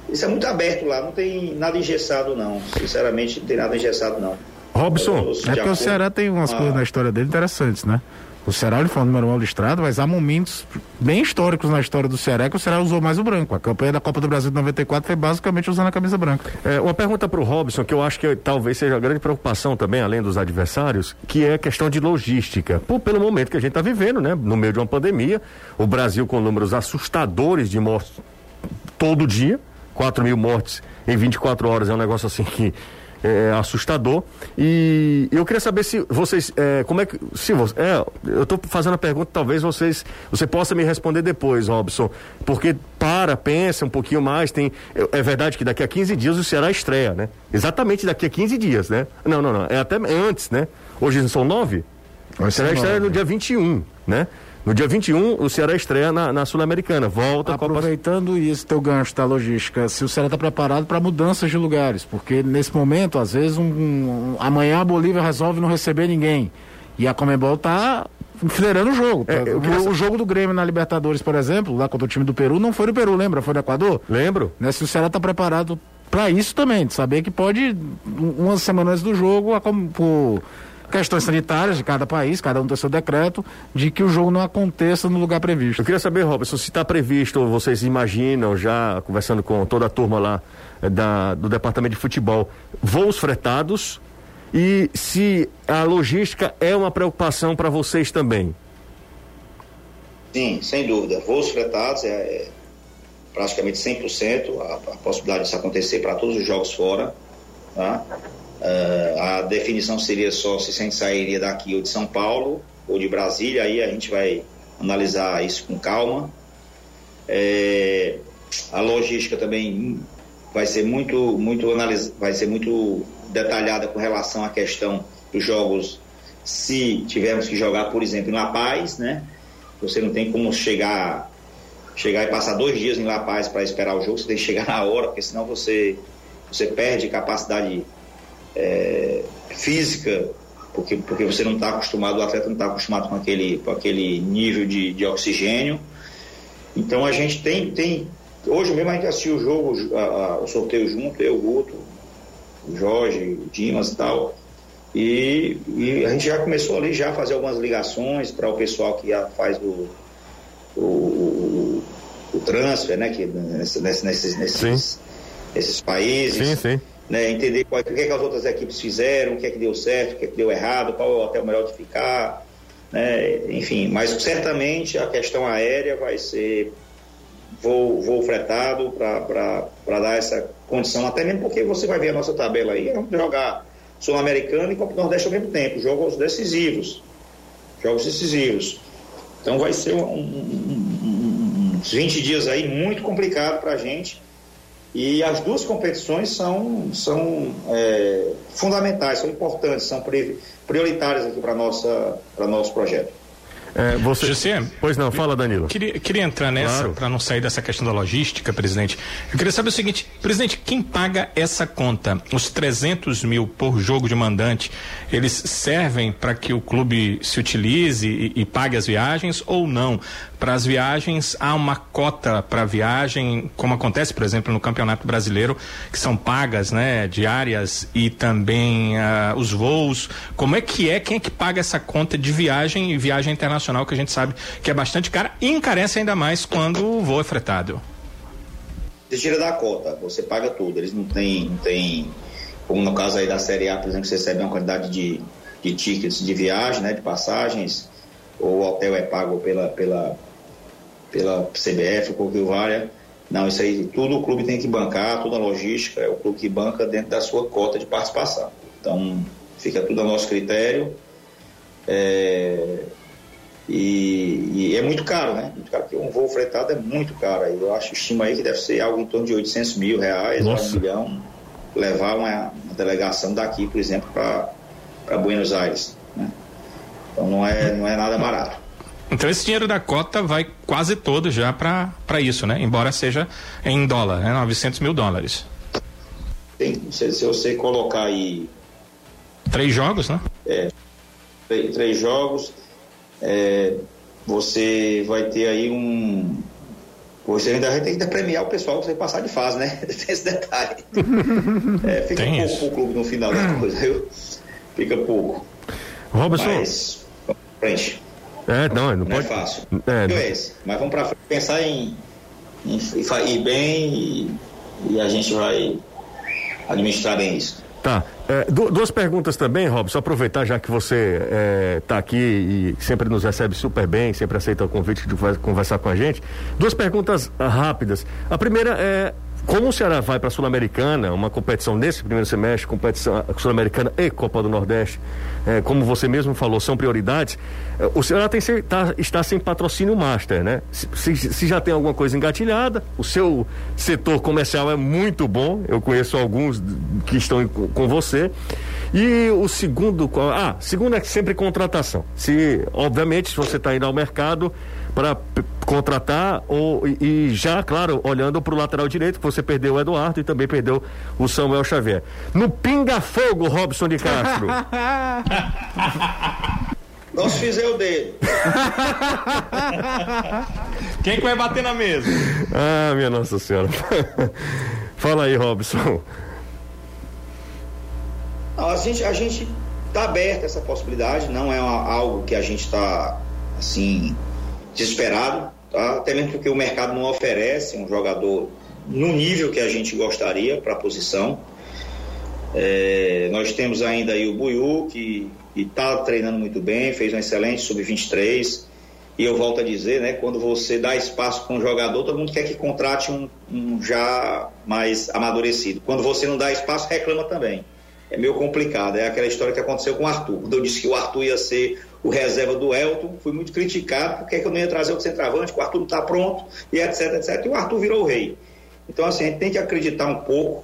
isso é muito aberto lá, não tem nada engessado não. Sinceramente, não tem nada engessado não. Robson, é porque o Ceará tem umas ah. coisas na história dele interessantes, né? O Ceará o número um listrado, mas há momentos bem históricos na história do Ceará que o Ceará usou mais o branco. A campanha da Copa do Brasil de 94 foi basicamente usando a camisa branca. É, uma pergunta para o Robson, que eu acho que talvez seja a grande preocupação também, além dos adversários, que é a questão de logística. Pelo momento que a gente está vivendo, né? No meio de uma pandemia, o Brasil com números assustadores de mortes todo dia, 4 mil mortes em 24 horas, é um negócio assim que é, assustador. E eu queria saber se vocês, é, como é que, se você, é, eu estou fazendo a pergunta, talvez vocês, você possa me responder depois, Robson, porque para, pensa um pouquinho mais, tem, é, é verdade que daqui a 15 dias o Ceará estreia, né? Exatamente daqui a 15 dias, né? Não, não, não, é até antes, né? Hoje são nove? O Ceará estreia no dia 21, né? No dia 21, o Ceará estreia na, na Sul-Americana. Volta Aproveitando Copa... isso, teu gancho da logística, se o Ceará está preparado para mudanças de lugares, porque nesse momento, às vezes, um, um, amanhã a Bolívia resolve não receber ninguém. E a Comembol está enfileirando o jogo. É, o, o, jogo do Grêmio na Libertadores, por exemplo, lá contra o time do Peru, não foi no Peru, lembra? Foi no Equador? Lembro. Né? Se o Ceará está preparado para isso também, de saber que pode, umas semanas do jogo, a, por questões sanitárias de cada país, cada um tem seu decreto, de que o jogo não aconteça no lugar previsto. Eu queria saber, Robson, se está previsto, vocês imaginam, já conversando com toda a turma lá eh, da, do departamento de futebol, voos fretados e se a logística é uma preocupação para vocês também. Sim, sem dúvida. Voos fretados é, é praticamente 100% a, a possibilidade disso acontecer para todos os jogos fora. Tá? Uh, a definição seria só se a gente sairia daqui ou de São Paulo ou de Brasília, aí a gente vai analisar isso com calma. É, a logística também vai ser muito, muito vai ser muito detalhada com relação à questão dos jogos. Se tivermos que jogar, por exemplo, em La Paz, né? Você não tem como chegar, chegar e passar dois dias em La Paz para esperar o jogo. Você tem que chegar na hora, porque senão você, você perde capacidade é, física, porque, porque você não está acostumado, o atleta não está acostumado com aquele, com aquele nível de, de oxigênio. Então a gente tem, tem. Hoje mesmo a gente assistiu o jogo, a, a, o sorteio junto, eu, o Guto, o Jorge, o Dimas e tal. E, e, a gente já começou ali já a fazer algumas ligações para o pessoal que faz o, o, o, o transfer, né? Que, nesses, nesses, nesses, nesses países. Sim, sim né, entender qual, o que, é que as outras equipes fizeram, o que é que deu certo, o que é que deu errado, qual é o hotel melhor de ficar, né, enfim, mas certamente a questão aérea vai ser voo, voo fretado para dar essa condição, até mesmo porque você vai ver a nossa tabela aí, vamos jogar Sul-Americano e Copa do Nordeste ao mesmo tempo, jogos decisivos, jogos decisivos. Então vai ser um, um, um, uns 20 dias aí muito complicado para a gente, e as duas competições são, são é, fundamentais, são importantes, são prioritárias aqui para o nosso projeto. É, você... José, pois não, fala Danilo. Queria, queria entrar nessa, claro. para não sair dessa questão da logística, presidente. Eu queria saber o seguinte, presidente, quem paga essa conta? Os 300 mil por jogo de mandante, eles servem para que o clube se utilize e, e pague as viagens ou não? Para as viagens, há uma cota para viagem, como acontece, por exemplo, no Campeonato Brasileiro, que são pagas, né, diárias e também uh, os voos. Como é que é? Quem é que paga essa conta de viagem e viagem internacional, que a gente sabe que é bastante cara e encarece ainda mais quando o voo é fretado? Você tira da cota, você paga tudo. Eles não têm, não têm como no caso aí da Série A, por exemplo, você recebe uma quantidade de, de tickets de viagem, né, de passagens, ou o hotel é pago pela, pela, pela CBF, ou Corvil Varia. Não, isso aí tudo o clube tem que bancar, toda a logística, é o clube que banca dentro da sua cota de participação. Então, fica tudo a nosso critério. É, e, e, é muito caro, né? Muito caro, porque um voo fretado é muito caro. Eu acho, estima aí que deve ser algo em torno de 800 mil reais, um milhão, levar uma, uma, delegação daqui, por exemplo, para Buenos Aires. Né? Então não é, não é nada barato. Então esse dinheiro da cota vai quase todo já para isso, né? Embora seja em dólar, né? 900 mil dólares. Tem, se, se você colocar aí... Três jogos, né? É, três, três jogos, é, você vai ter aí um... Você ainda vai ter que premiar o pessoal que você passar de fase, né? Tem esse detalhe. É, fica Tem pouco pro clube no final da coisa, viu? Fica pouco. Robson. Mas, frente. É, não, não, não pode. é fácil. É, não. É esse. Mas vamos para pensar em, em, em ir bem e, e, a gente vai administrar bem isso. Tá. É, duas perguntas também, Robson. Aproveitar já que você está é, aqui e sempre nos recebe super bem, sempre aceita o convite de conversar com a gente. Duas perguntas rápidas. A primeira é como o Ceará vai para a Sul-Americana, uma competição nesse primeiro semestre, competição Sul-Americana e Copa do Nordeste, é, como você mesmo falou, são prioridades. É, o Ceará tem, tá, está sem patrocínio master, né? Se, se, se, já tem alguma coisa engatilhada, o seu setor comercial é muito bom, eu conheço alguns que estão com você. E o segundo, ah, segundo é sempre contratação. Se, obviamente, se você está indo ao mercado, para contratar ou, e, e, já, claro, olhando para o lateral direito, que você perdeu o Eduardo e também perdeu o Samuel Xavier. No pinga-fogo, Robson de Castro. Nós fizemos o dele. Quem que vai bater na mesa? Ah, minha Nossa Senhora. Fala aí, Robson. Não, a gente a gente está aberto a essa possibilidade, não é uma, algo que a gente está assim desesperado, tá? até mesmo porque o mercado não oferece um jogador no nível que a gente gostaria para a posição. É, nós temos ainda aí o Buiu, que está treinando muito bem, fez um excelente sub-23. E eu volto a dizer, né, quando você dá espaço para um jogador, todo mundo quer que contrate um, um já mais amadurecido. Quando você não dá espaço, reclama também. É meio complicado. É aquela história que aconteceu com o Arthur. Quando eu disse que o Arthur ia ser o reserva do Elton, fui muito criticado porque eu não ia trazer o centroavante, o Arthur não está pronto, e etc, etc. E o Arthur virou o rei. Então, assim, a gente tem que acreditar um pouco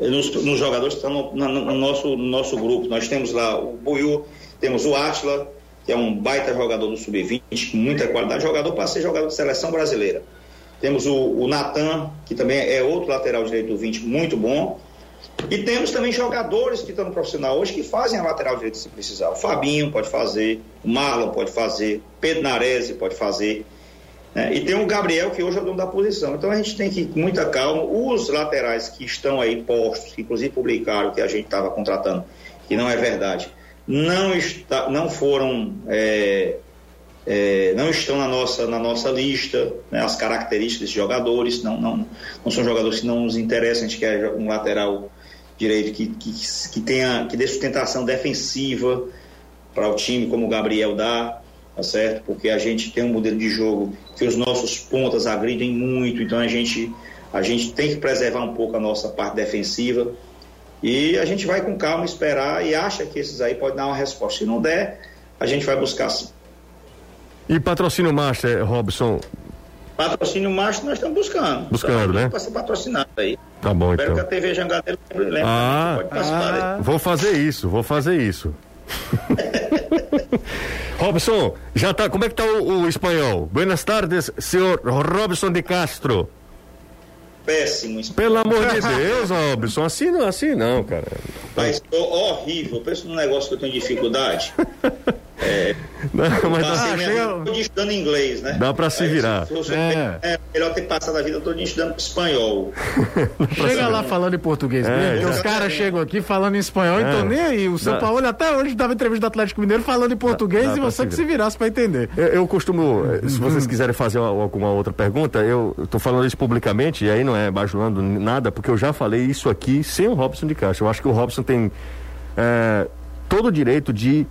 nos, nos jogadores que estão no, no, no, nosso, no nosso grupo. Nós temos lá o Buiu, temos o Atila, que é um baita jogador do Sub-20, com muita qualidade, jogador para ser jogador de seleção brasileira. Temos o, o Natan, que também é outro lateral direito do 20, muito bom. E temos também jogadores que estão no profissional hoje que fazem a lateral direita se precisar. O Fabinho pode fazer, o Marlon pode fazer, Pedro Narese pode fazer. Né? E tem o Gabriel, que hoje é o dono da posição. Então a gente tem que ir com muita calma. Os laterais que estão aí postos, que inclusive publicaram que a gente estava contratando, que não é verdade, não, está, não foram. É, é, não estão na nossa, na nossa lista, né, as características desses jogadores, não, não, não são jogadores que não nos interessam, a gente quer um lateral direito que, que, que, tenha, que dê sustentação defensiva para o time, como o Gabriel dá, tá certo? Porque a gente tem um modelo de jogo que os nossos pontas agridem muito, então a gente, a gente tem que preservar um pouco a nossa parte defensiva e a gente vai com calma esperar e acha que esses aí podem dar uma resposta. Se não der, a gente vai buscar. E patrocínio Master, Robson, Patrocínio macho nós estamos buscando. Buscando, né? Para ser patrocinado aí. Tá bom, Espero então. que a TV Jangadeiro lembre, ah, pode participar ah, Vou fazer isso, vou fazer isso. Robson, já tá, como é que tá o, o espanhol? Buenas tardes, senhor Robson de Castro. Péssimo. Pelo amor de Deus, Robson, assim não, assim não, cara. Mas horrível, pensa num negócio que eu tenho dificuldade. É, não, mas ah, chega... estudando inglês, né? Dá pra se virar. É. é. melhor ter passado a vida toda estudando espanhol. Chega lá falando em português é, mesmo, os caras chegam aqui falando em espanhol, então nem aí. O São Paulo até hoje dava entrevista do Atlético Mineiro falando em português dá, dá e você se que se virasse pra entender. Eu, eu costumo, se vocês quiserem fazer alguma outra pergunta, eu tô falando isso publicamente, e aí não é bajulando nada, porque eu já falei isso aqui sem o Robson de Caixa. Eu acho que o Robson tem é, todo o direito de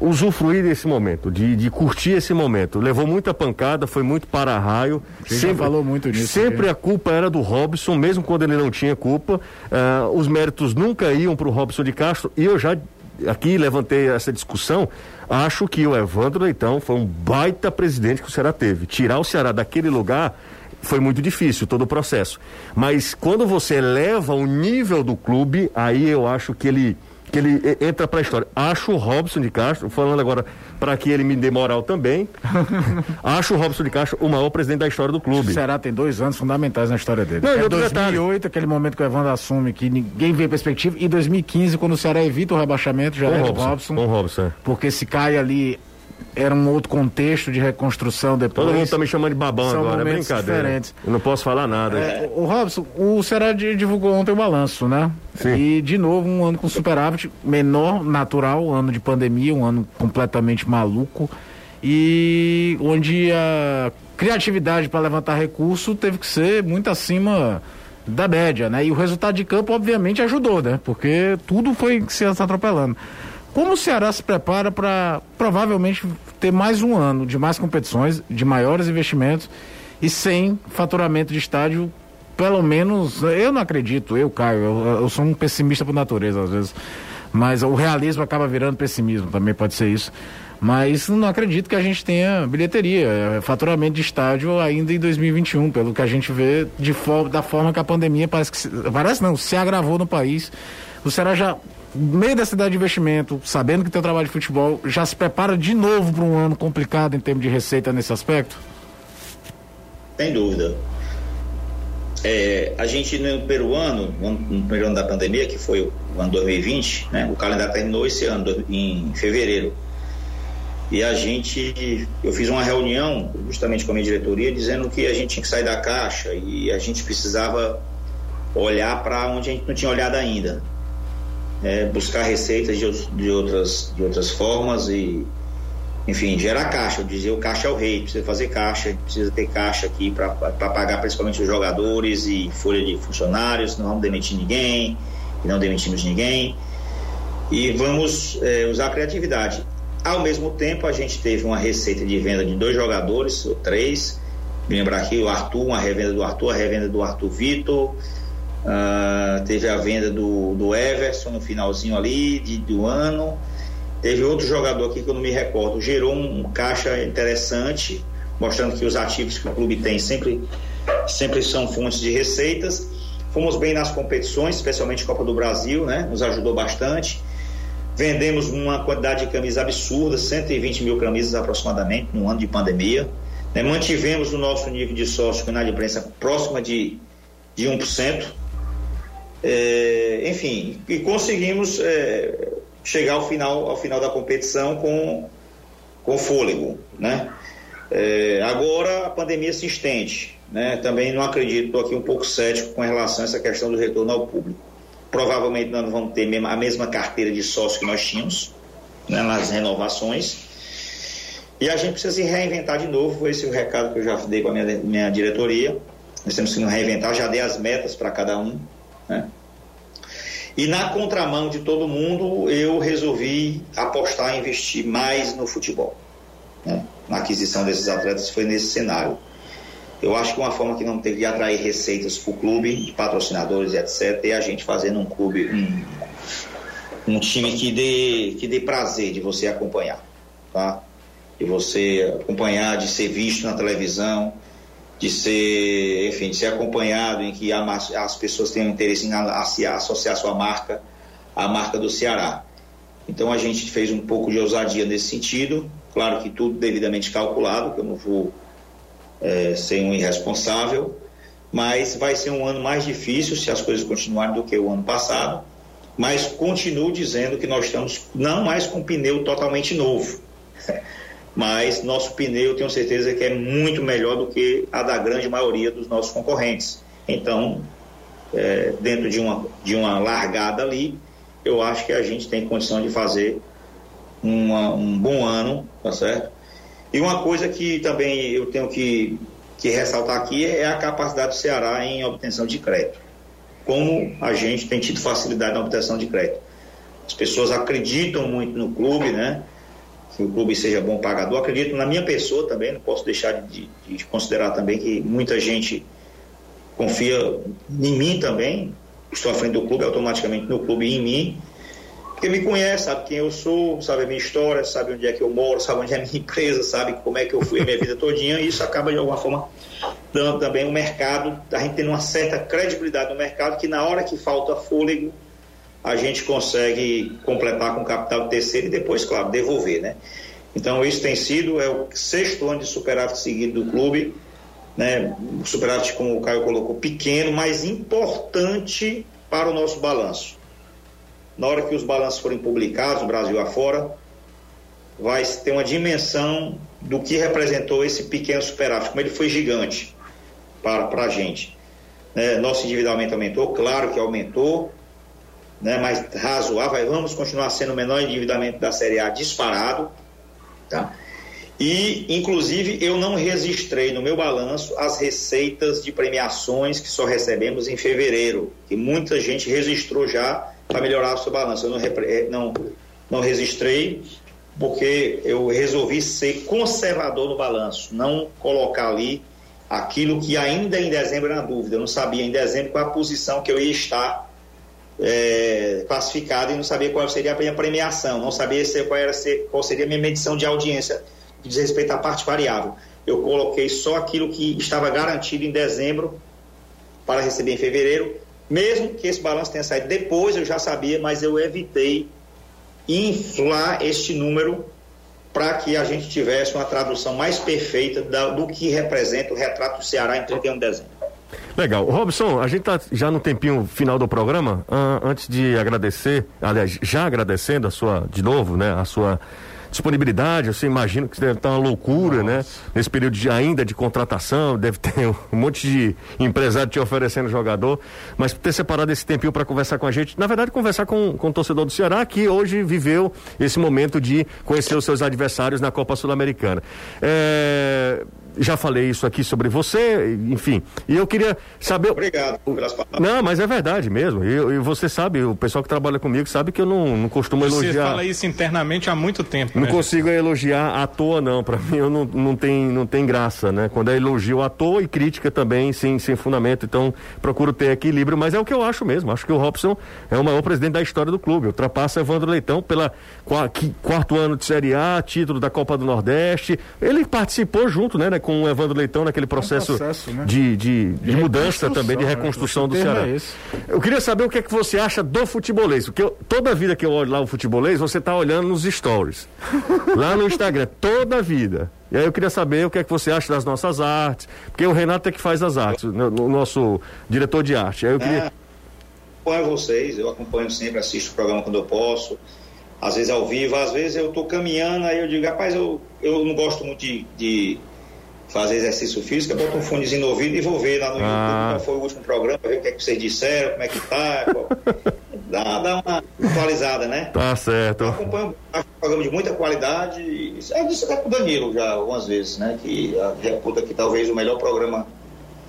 usufruir desse momento, de, de curtir esse momento. Levou muita pancada, foi muito para-raio. Sempre falou muito nisso. Sempre a culpa era do Robson, mesmo quando ele não tinha culpa. Uh, os méritos nunca iam para o Robson de Castro. E eu já aqui levantei essa discussão. Acho que o Evandro Leitão foi um baita presidente que o Ceará teve. Tirar o Ceará daquele lugar foi muito difícil todo o processo. Mas quando você eleva o nível do clube, aí eu acho que ele que ele entra para a história. Acho o Robson de Castro, falando agora para que ele me dê moral também, acho o Robson de Castro o maior presidente da história do clube. O Ceará tem dois anos fundamentais na história dele. Não, é 2008, detalhe. aquele momento que o Evandro assume que ninguém vê perspectiva, e 2015, quando o Ceará evita o rebaixamento, já é o Robson. Robson, Robson. É. Porque se cai ali era um outro contexto de reconstrução depois. Todo mundo tá me chamando de babão São agora, é brincadeira. Diferentes. Eu não posso falar nada. É, o Robson, o Ceará divulgou ontem o balanço, né? Sim. E de novo um ano com superávit menor, natural, um ano de pandemia, um ano completamente maluco e onde a criatividade para levantar recurso teve que ser muito acima da média, né? E o resultado de campo obviamente ajudou, né? Porque tudo foi se atropelando. Como o Ceará se prepara para provavelmente ter mais um ano de mais competições, de maiores investimentos e sem faturamento de estádio, pelo menos, eu não acredito, eu, Caio, eu, eu sou um pessimista por natureza às vezes, mas o realismo acaba virando pessimismo, também pode ser isso. Mas não acredito que a gente tenha bilheteria, é, faturamento de estádio ainda em 2021, pelo que a gente vê de for da forma que a pandemia parece que parece não, se agravou no país. O Ceará já meio da cidade de investimento, sabendo que tem trabalho de futebol, já se prepara de novo para um ano complicado em termos de receita nesse aspecto? Sem dúvida. É, a gente no peruano, no primeiro ano da pandemia, que foi o ano 2020, né, o calendário terminou esse ano, em fevereiro. E a gente, eu fiz uma reunião justamente com a minha diretoria, dizendo que a gente tinha que sair da caixa e a gente precisava olhar para onde a gente não tinha olhado ainda é, buscar receitas de, de, outras, de outras formas e, enfim, gerar caixa. Eu dizia, o caixa é o rei, precisa fazer caixa, precisa ter caixa aqui para pagar principalmente os jogadores e folha de funcionários, não vamos demitir ninguém, não demitimos ninguém. E vamos é, usar a criatividade. Ao mesmo tempo, a gente teve uma receita de venda de dois jogadores, ou três. Lembrar aqui o Arthur, uma revenda do Arthur, a revenda do Arthur Vitor, Uh, teve a venda do, do Everson no finalzinho ali de, do ano. Teve outro jogador aqui que eu não me recordo. Gerou um, um caixa interessante, mostrando que os ativos que o clube tem sempre, sempre são fontes de receitas. Fomos bem nas competições, especialmente Copa do Brasil, né? Nos ajudou bastante. Vendemos uma quantidade de camisas absurda, 120 mil camisas aproximadamente, no ano de pandemia. Né? Mantivemos o nosso nível de sócio na imprensa próxima de, de 1%. É, enfim, e conseguimos é, chegar ao final, ao final da competição com, com fôlego, né? É, agora a pandemia se estende, né? Também não acredito, estou aqui um pouco cético com relação a essa questão do retorno ao público. Provavelmente nós não vamos ter a mesma carteira de sócio que nós tínhamos né, nas renovações. E a gente precisa se reinventar de novo. Esse é o recado que eu já dei para a minha, minha diretoria. Nós temos que nos reinventar. Já dei as metas para cada um. Né? E na contramão de todo mundo, eu resolvi apostar e investir mais no futebol. Né? Na aquisição desses atletas foi nesse cenário. Eu acho que uma forma que não tem de atrair receitas para o clube, de patrocinadores, etc., é a gente fazendo um clube, um, um time que dê, que dê prazer de você acompanhar. Tá? De você acompanhar, de ser visto na televisão, de ser, enfim, de ser acompanhado, em que as pessoas tenham interesse em associar sua marca à marca do Ceará. Então a gente fez um pouco de ousadia nesse sentido, claro que tudo devidamente calculado, que eu não vou é, ser um irresponsável, mas vai ser um ano mais difícil se as coisas continuarem do que o ano passado, mas continuo dizendo que nós estamos não mais com pneu totalmente novo mas nosso pneu tenho certeza que é muito melhor do que a da grande maioria dos nossos concorrentes. Então, é, dentro de uma, de uma largada ali, eu acho que a gente tem condição de fazer uma, um bom ano, tá certo? E uma coisa que também eu tenho que, que ressaltar aqui é a capacidade do Ceará em obtenção de crédito. Como a gente tem tido facilidade na obtenção de crédito. As pessoas acreditam muito no clube, né? Que o clube seja bom pagador. Acredito na minha pessoa também, não posso deixar de, de considerar também que muita gente confia em mim também. Estou à frente do clube, automaticamente no clube e em mim. Porque me conhece, sabe quem eu sou, sabe a minha história, sabe onde é que eu moro, sabe onde é a minha empresa, sabe como é que eu fui a minha vida todinha, e isso acaba de alguma forma dando também o mercado, a gente tendo uma certa credibilidade no mercado, que na hora que falta fôlego, a gente consegue completar com capital terceiro e depois, claro, devolver, né? Então isso tem sido, é o sexto ano de superávit seguido do clube, né? Superávit, como o Caio colocou, pequeno, mas importante para o nosso balanço na hora que os balanços forem publicados, no Brasil afora, vai ter uma dimensão do que representou esse pequeno superávit, como ele foi gigante para, para a gente. Né? Nosso endividamento aumentou, claro que aumentou, né? mas razoável, vamos continuar sendo o menor endividamento da Série A disparado, tá? E, inclusive, eu não registrei no meu balanço as receitas de premiações que só recebemos em fevereiro, que muita gente registrou já para melhorar o seu balanço. Eu não, eh, não, não registrei porque eu resolvi ser conservador no balanço, não colocar ali aquilo que ainda em dezembro era dúvida. Eu não sabia em dezembro qual a posição que eu ia estar é, classificado e não sabia qual seria a minha premiação, não sabia se, qual, era, qual seria a minha medição de audiência que diz respeito à parte variável. Eu coloquei só aquilo que estava garantido em dezembro para receber em fevereiro mesmo que esse balanço tenha saído depois, eu já sabia, mas eu evitei inflar este número para que a gente tivesse uma tradução mais perfeita do que representa o retrato do Ceará em 31 de dezembro. Legal. Robson, a gente está já no tempinho final do programa. Uh, antes de agradecer, aliás, já agradecendo a sua, de novo, né, a sua disponibilidade, você imagina que deve estar uma loucura, né? Nossa. né? Nesse período de, ainda de contratação, deve ter um monte de empresário te oferecendo jogador, mas ter separado esse tempinho para conversar com a gente, na verdade conversar com, com o torcedor do Ceará que hoje viveu esse momento de conhecer os seus adversários na Copa Sul-Americana. É já falei isso aqui sobre você, enfim. E eu queria saber. Obrigado pelas palavras. Não, mas é verdade mesmo. E, e você sabe, o pessoal que trabalha comigo sabe que eu não, não costumo você elogiar. Você fala isso internamente há muito tempo. Não né? consigo elogiar à toa, não. Para mim, eu não, não, tem, não tem graça, né? Quando é elogio à toa e crítica também, sem, sem fundamento. Então, procuro ter equilíbrio, mas é o que eu acho mesmo. Acho que o Robson é o maior presidente da história do clube. Ultrapassa Evandro Leitão pela quarto ano de Série A, título da Copa do Nordeste. Ele participou junto, né, né com o Evandro Leitão naquele processo, é um processo né? de, de, de, de mudança também, de né? reconstrução né? do Ceará. É eu queria saber o que é que você acha do futebolês, porque eu, toda vida que eu olho lá o futebolês, você está olhando nos stories, lá no Instagram, toda a vida. E aí eu queria saber o que é que você acha das nossas artes, porque o Renato é que faz as artes, o, o nosso diretor de arte. Aí eu queria... É, acompanho vocês, eu acompanho sempre, assisto o programa quando eu posso às vezes ao vivo, às vezes eu estou caminhando, aí eu digo, rapaz, eu, eu não gosto muito de, de fazer exercício físico, eu boto um fonezinho no ouvido e vou ver lá no ah. YouTube qual foi o último programa, ver o que é que vocês disseram, como é que tá. Qual... dá, dá uma atualizada, né? Tá certo. Eu acompanho um programa de muita qualidade. Eu disse até pro Danilo já algumas vezes, né? Que reputa que talvez o melhor programa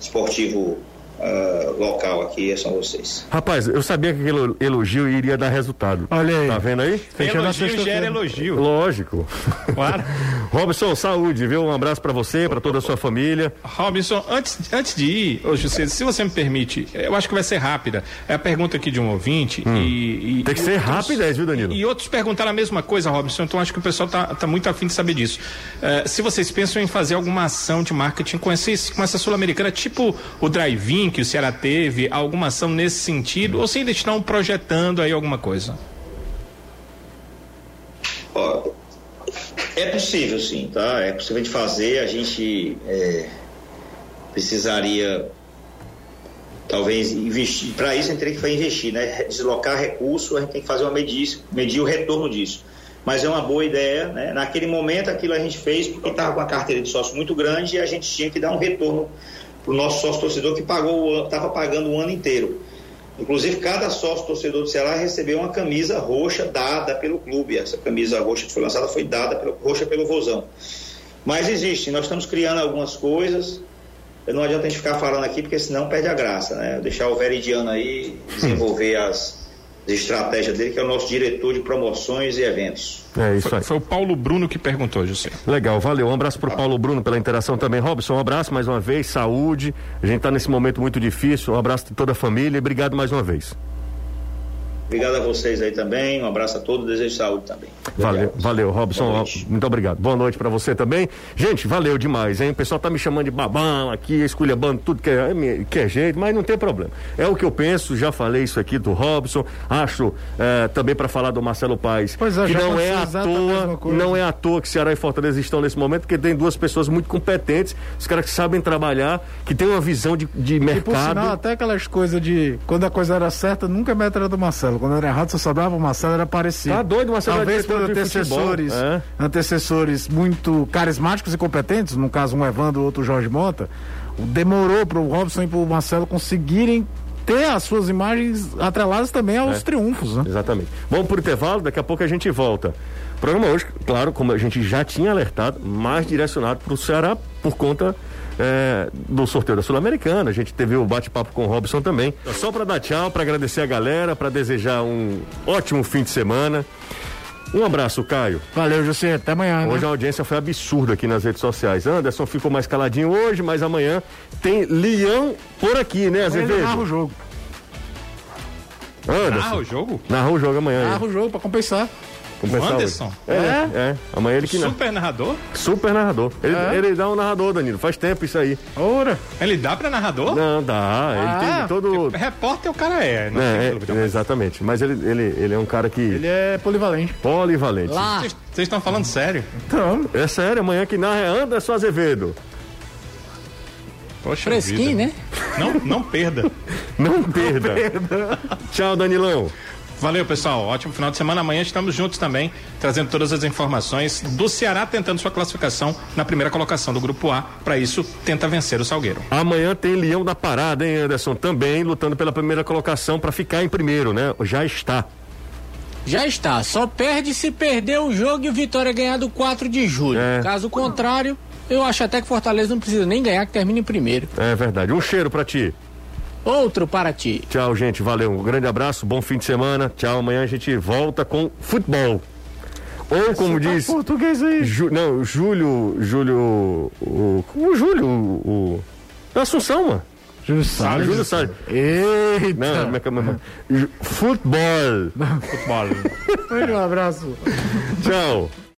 esportivo uh, local aqui são vocês. Rapaz, eu sabia que aquele elogio iria dar resultado. Olha aí. Tá vendo aí? Fechando elogio gera elogio. Lógico. Claro. Robson, saúde, viu? Um abraço para você, para toda a sua família. Robson, antes, antes de ir, ô José, se você me permite, eu acho que vai ser rápida. É a pergunta aqui de um ouvinte hum. e, e, Tem que ser outros, rápida, viu, Danilo? E, e, outros perguntaram a mesma coisa, Robson, então acho que o pessoal tá, tá muito afim de saber disso. Uh, se vocês pensam em fazer alguma ação de marketing com, esse, com essa sul-americana, tipo o drive-in, que o Ceará teve alguma ação nesse sentido ou se eles estão projetando aí alguma coisa? é possível sim, tá? É possível de fazer. A gente é, precisaria talvez investir. Para isso a gente teria que investir, né? Deslocar recurso, a gente tem que fazer uma medir, medir o retorno disso. Mas é uma boa ideia, né? Naquele momento aquilo a gente fez porque estava com a carteira de sócio muito grande e a gente tinha que dar um retorno para o nosso sócio torcedor que pagou estava pagando o ano inteiro. Inclusive, cada sócio torcedor do Ceará recebeu uma camisa roxa dada pelo clube. Essa camisa roxa que foi lançada foi dada pelo, roxa pelo Vozão. Mas existe, nós estamos criando algumas coisas. Não adianta a gente ficar falando aqui, porque senão perde a graça, né? Deixar o Veridiano aí desenvolver as, estratégia dele, que é o nosso diretor de promoções e eventos. É isso Foi, aí. foi o Paulo Bruno que perguntou, José. Legal, valeu. Um abraço pro Paulo Bruno pela interação também. Robson, um abraço mais uma vez, saúde. A gente tá nesse momento muito difícil. Um abraço de toda a família e obrigado mais uma vez. Obrigado a vocês aí também, um abraço a todos, desejo saúde também. Valeu, Obrigado. valeu, Robson. Ó, noite. Muito obrigado. Boa noite pra você também. Gente, valeu demais, hein? O pessoal tá me chamando de babão aqui, esculhambando tudo que é, que é jeito, mas não tem problema. É o que eu penso, já falei isso aqui do Robson. Acho eh, também pra falar do Marcelo Paes. Pois é, que não é à exatamente a mesma toa, coisa. não é à toa que Ceará e Fortaleza estão nesse momento, porque tem duas pessoas muito competentes, os caras que sabem trabalhar, que têm uma visão de, de E por mercado. sinal, até aquelas coisas de. Quando a coisa era certa, nunca a meta era do Marcelo. Quando era errado, só sobrava o Marcelo, era parecido. Tá doido, Marcelo Talvez por antecessores, é. antecessores muito carismáticos e competentes, no caso um Evandro, outro Jorge Mota, demorou para o Robson e para o Marcelo conseguirem ter as suas imagens atreladas também aos É. triunfos, né? Exatamente. Vamos pro intervalo, daqui a pouco a gente volta. O programa hoje, claro, como a gente já tinha alertado, mais direcionado para o Ceará por conta é, do sorteio da Sul-Americana. A gente teve o bate-papo com o Robson também. Só para dar tchau, para agradecer a galera, para desejar um ótimo fim de semana. Um abraço, Caio. Valeu, José. Até amanhã. né? Hoje a audiência foi absurda aqui nas redes sociais. Anderson ficou mais caladinho hoje, mas amanhã tem Leão por aqui, né, Ele narra o Azevedo? jogo. Anderson. Ah, o jogo? Narrou o jogo amanhã. Narra o jogo para compensar. Pensar Anderson? É, é, é. Amanhã ele que narra. Super narrador? Super narrador. Ele, É? ele dá um narrador, Danilo. Faz tempo isso aí. Ora. Ele dá pra narrador? Não, dá. Ele Ah, tem todo. Repórter o cara é, não É, é, exatamente. Mas ele, ele, ele é um cara que. Ele é polivalente. polivalente. Lá. Vocês estão falando sério? Então, É sério, amanhã que narra é Anderson Azevedo. Poxa Fresquinho, vida. né? Não, não perda. Não perda. Tchau, Danilão. Valeu, pessoal. Ótimo final de semana. Amanhã estamos juntos também, trazendo todas as informações do Ceará tentando sua classificação na primeira colocação do Grupo A. Para isso, tenta vencer o Salgueiro. Amanhã tem Leão da Parada, hein, Anderson? Também lutando pela primeira colocação para ficar em primeiro, né? Já está. Já está. Só perde se perder o jogo e o Vitória ganhar do 4 de julho. É. Caso contrário, eu acho até que Fortaleza não precisa nem ganhar, que termine em primeiro. É verdade. Um cheiro para ti. Outro para ti. Tchau, gente. Valeu. Um grande abraço. Bom fim de semana. Tchau. Amanhã a gente volta com futebol. Ou como diz. português aí. Ju- não, Júlio. Júlio. O, o Júlio. O, o, da Assunção, mano. Júlio Salles. Júlio Salles. Eita. Não, como é que é? Futebol. Futebol. Um abraço. Tchau.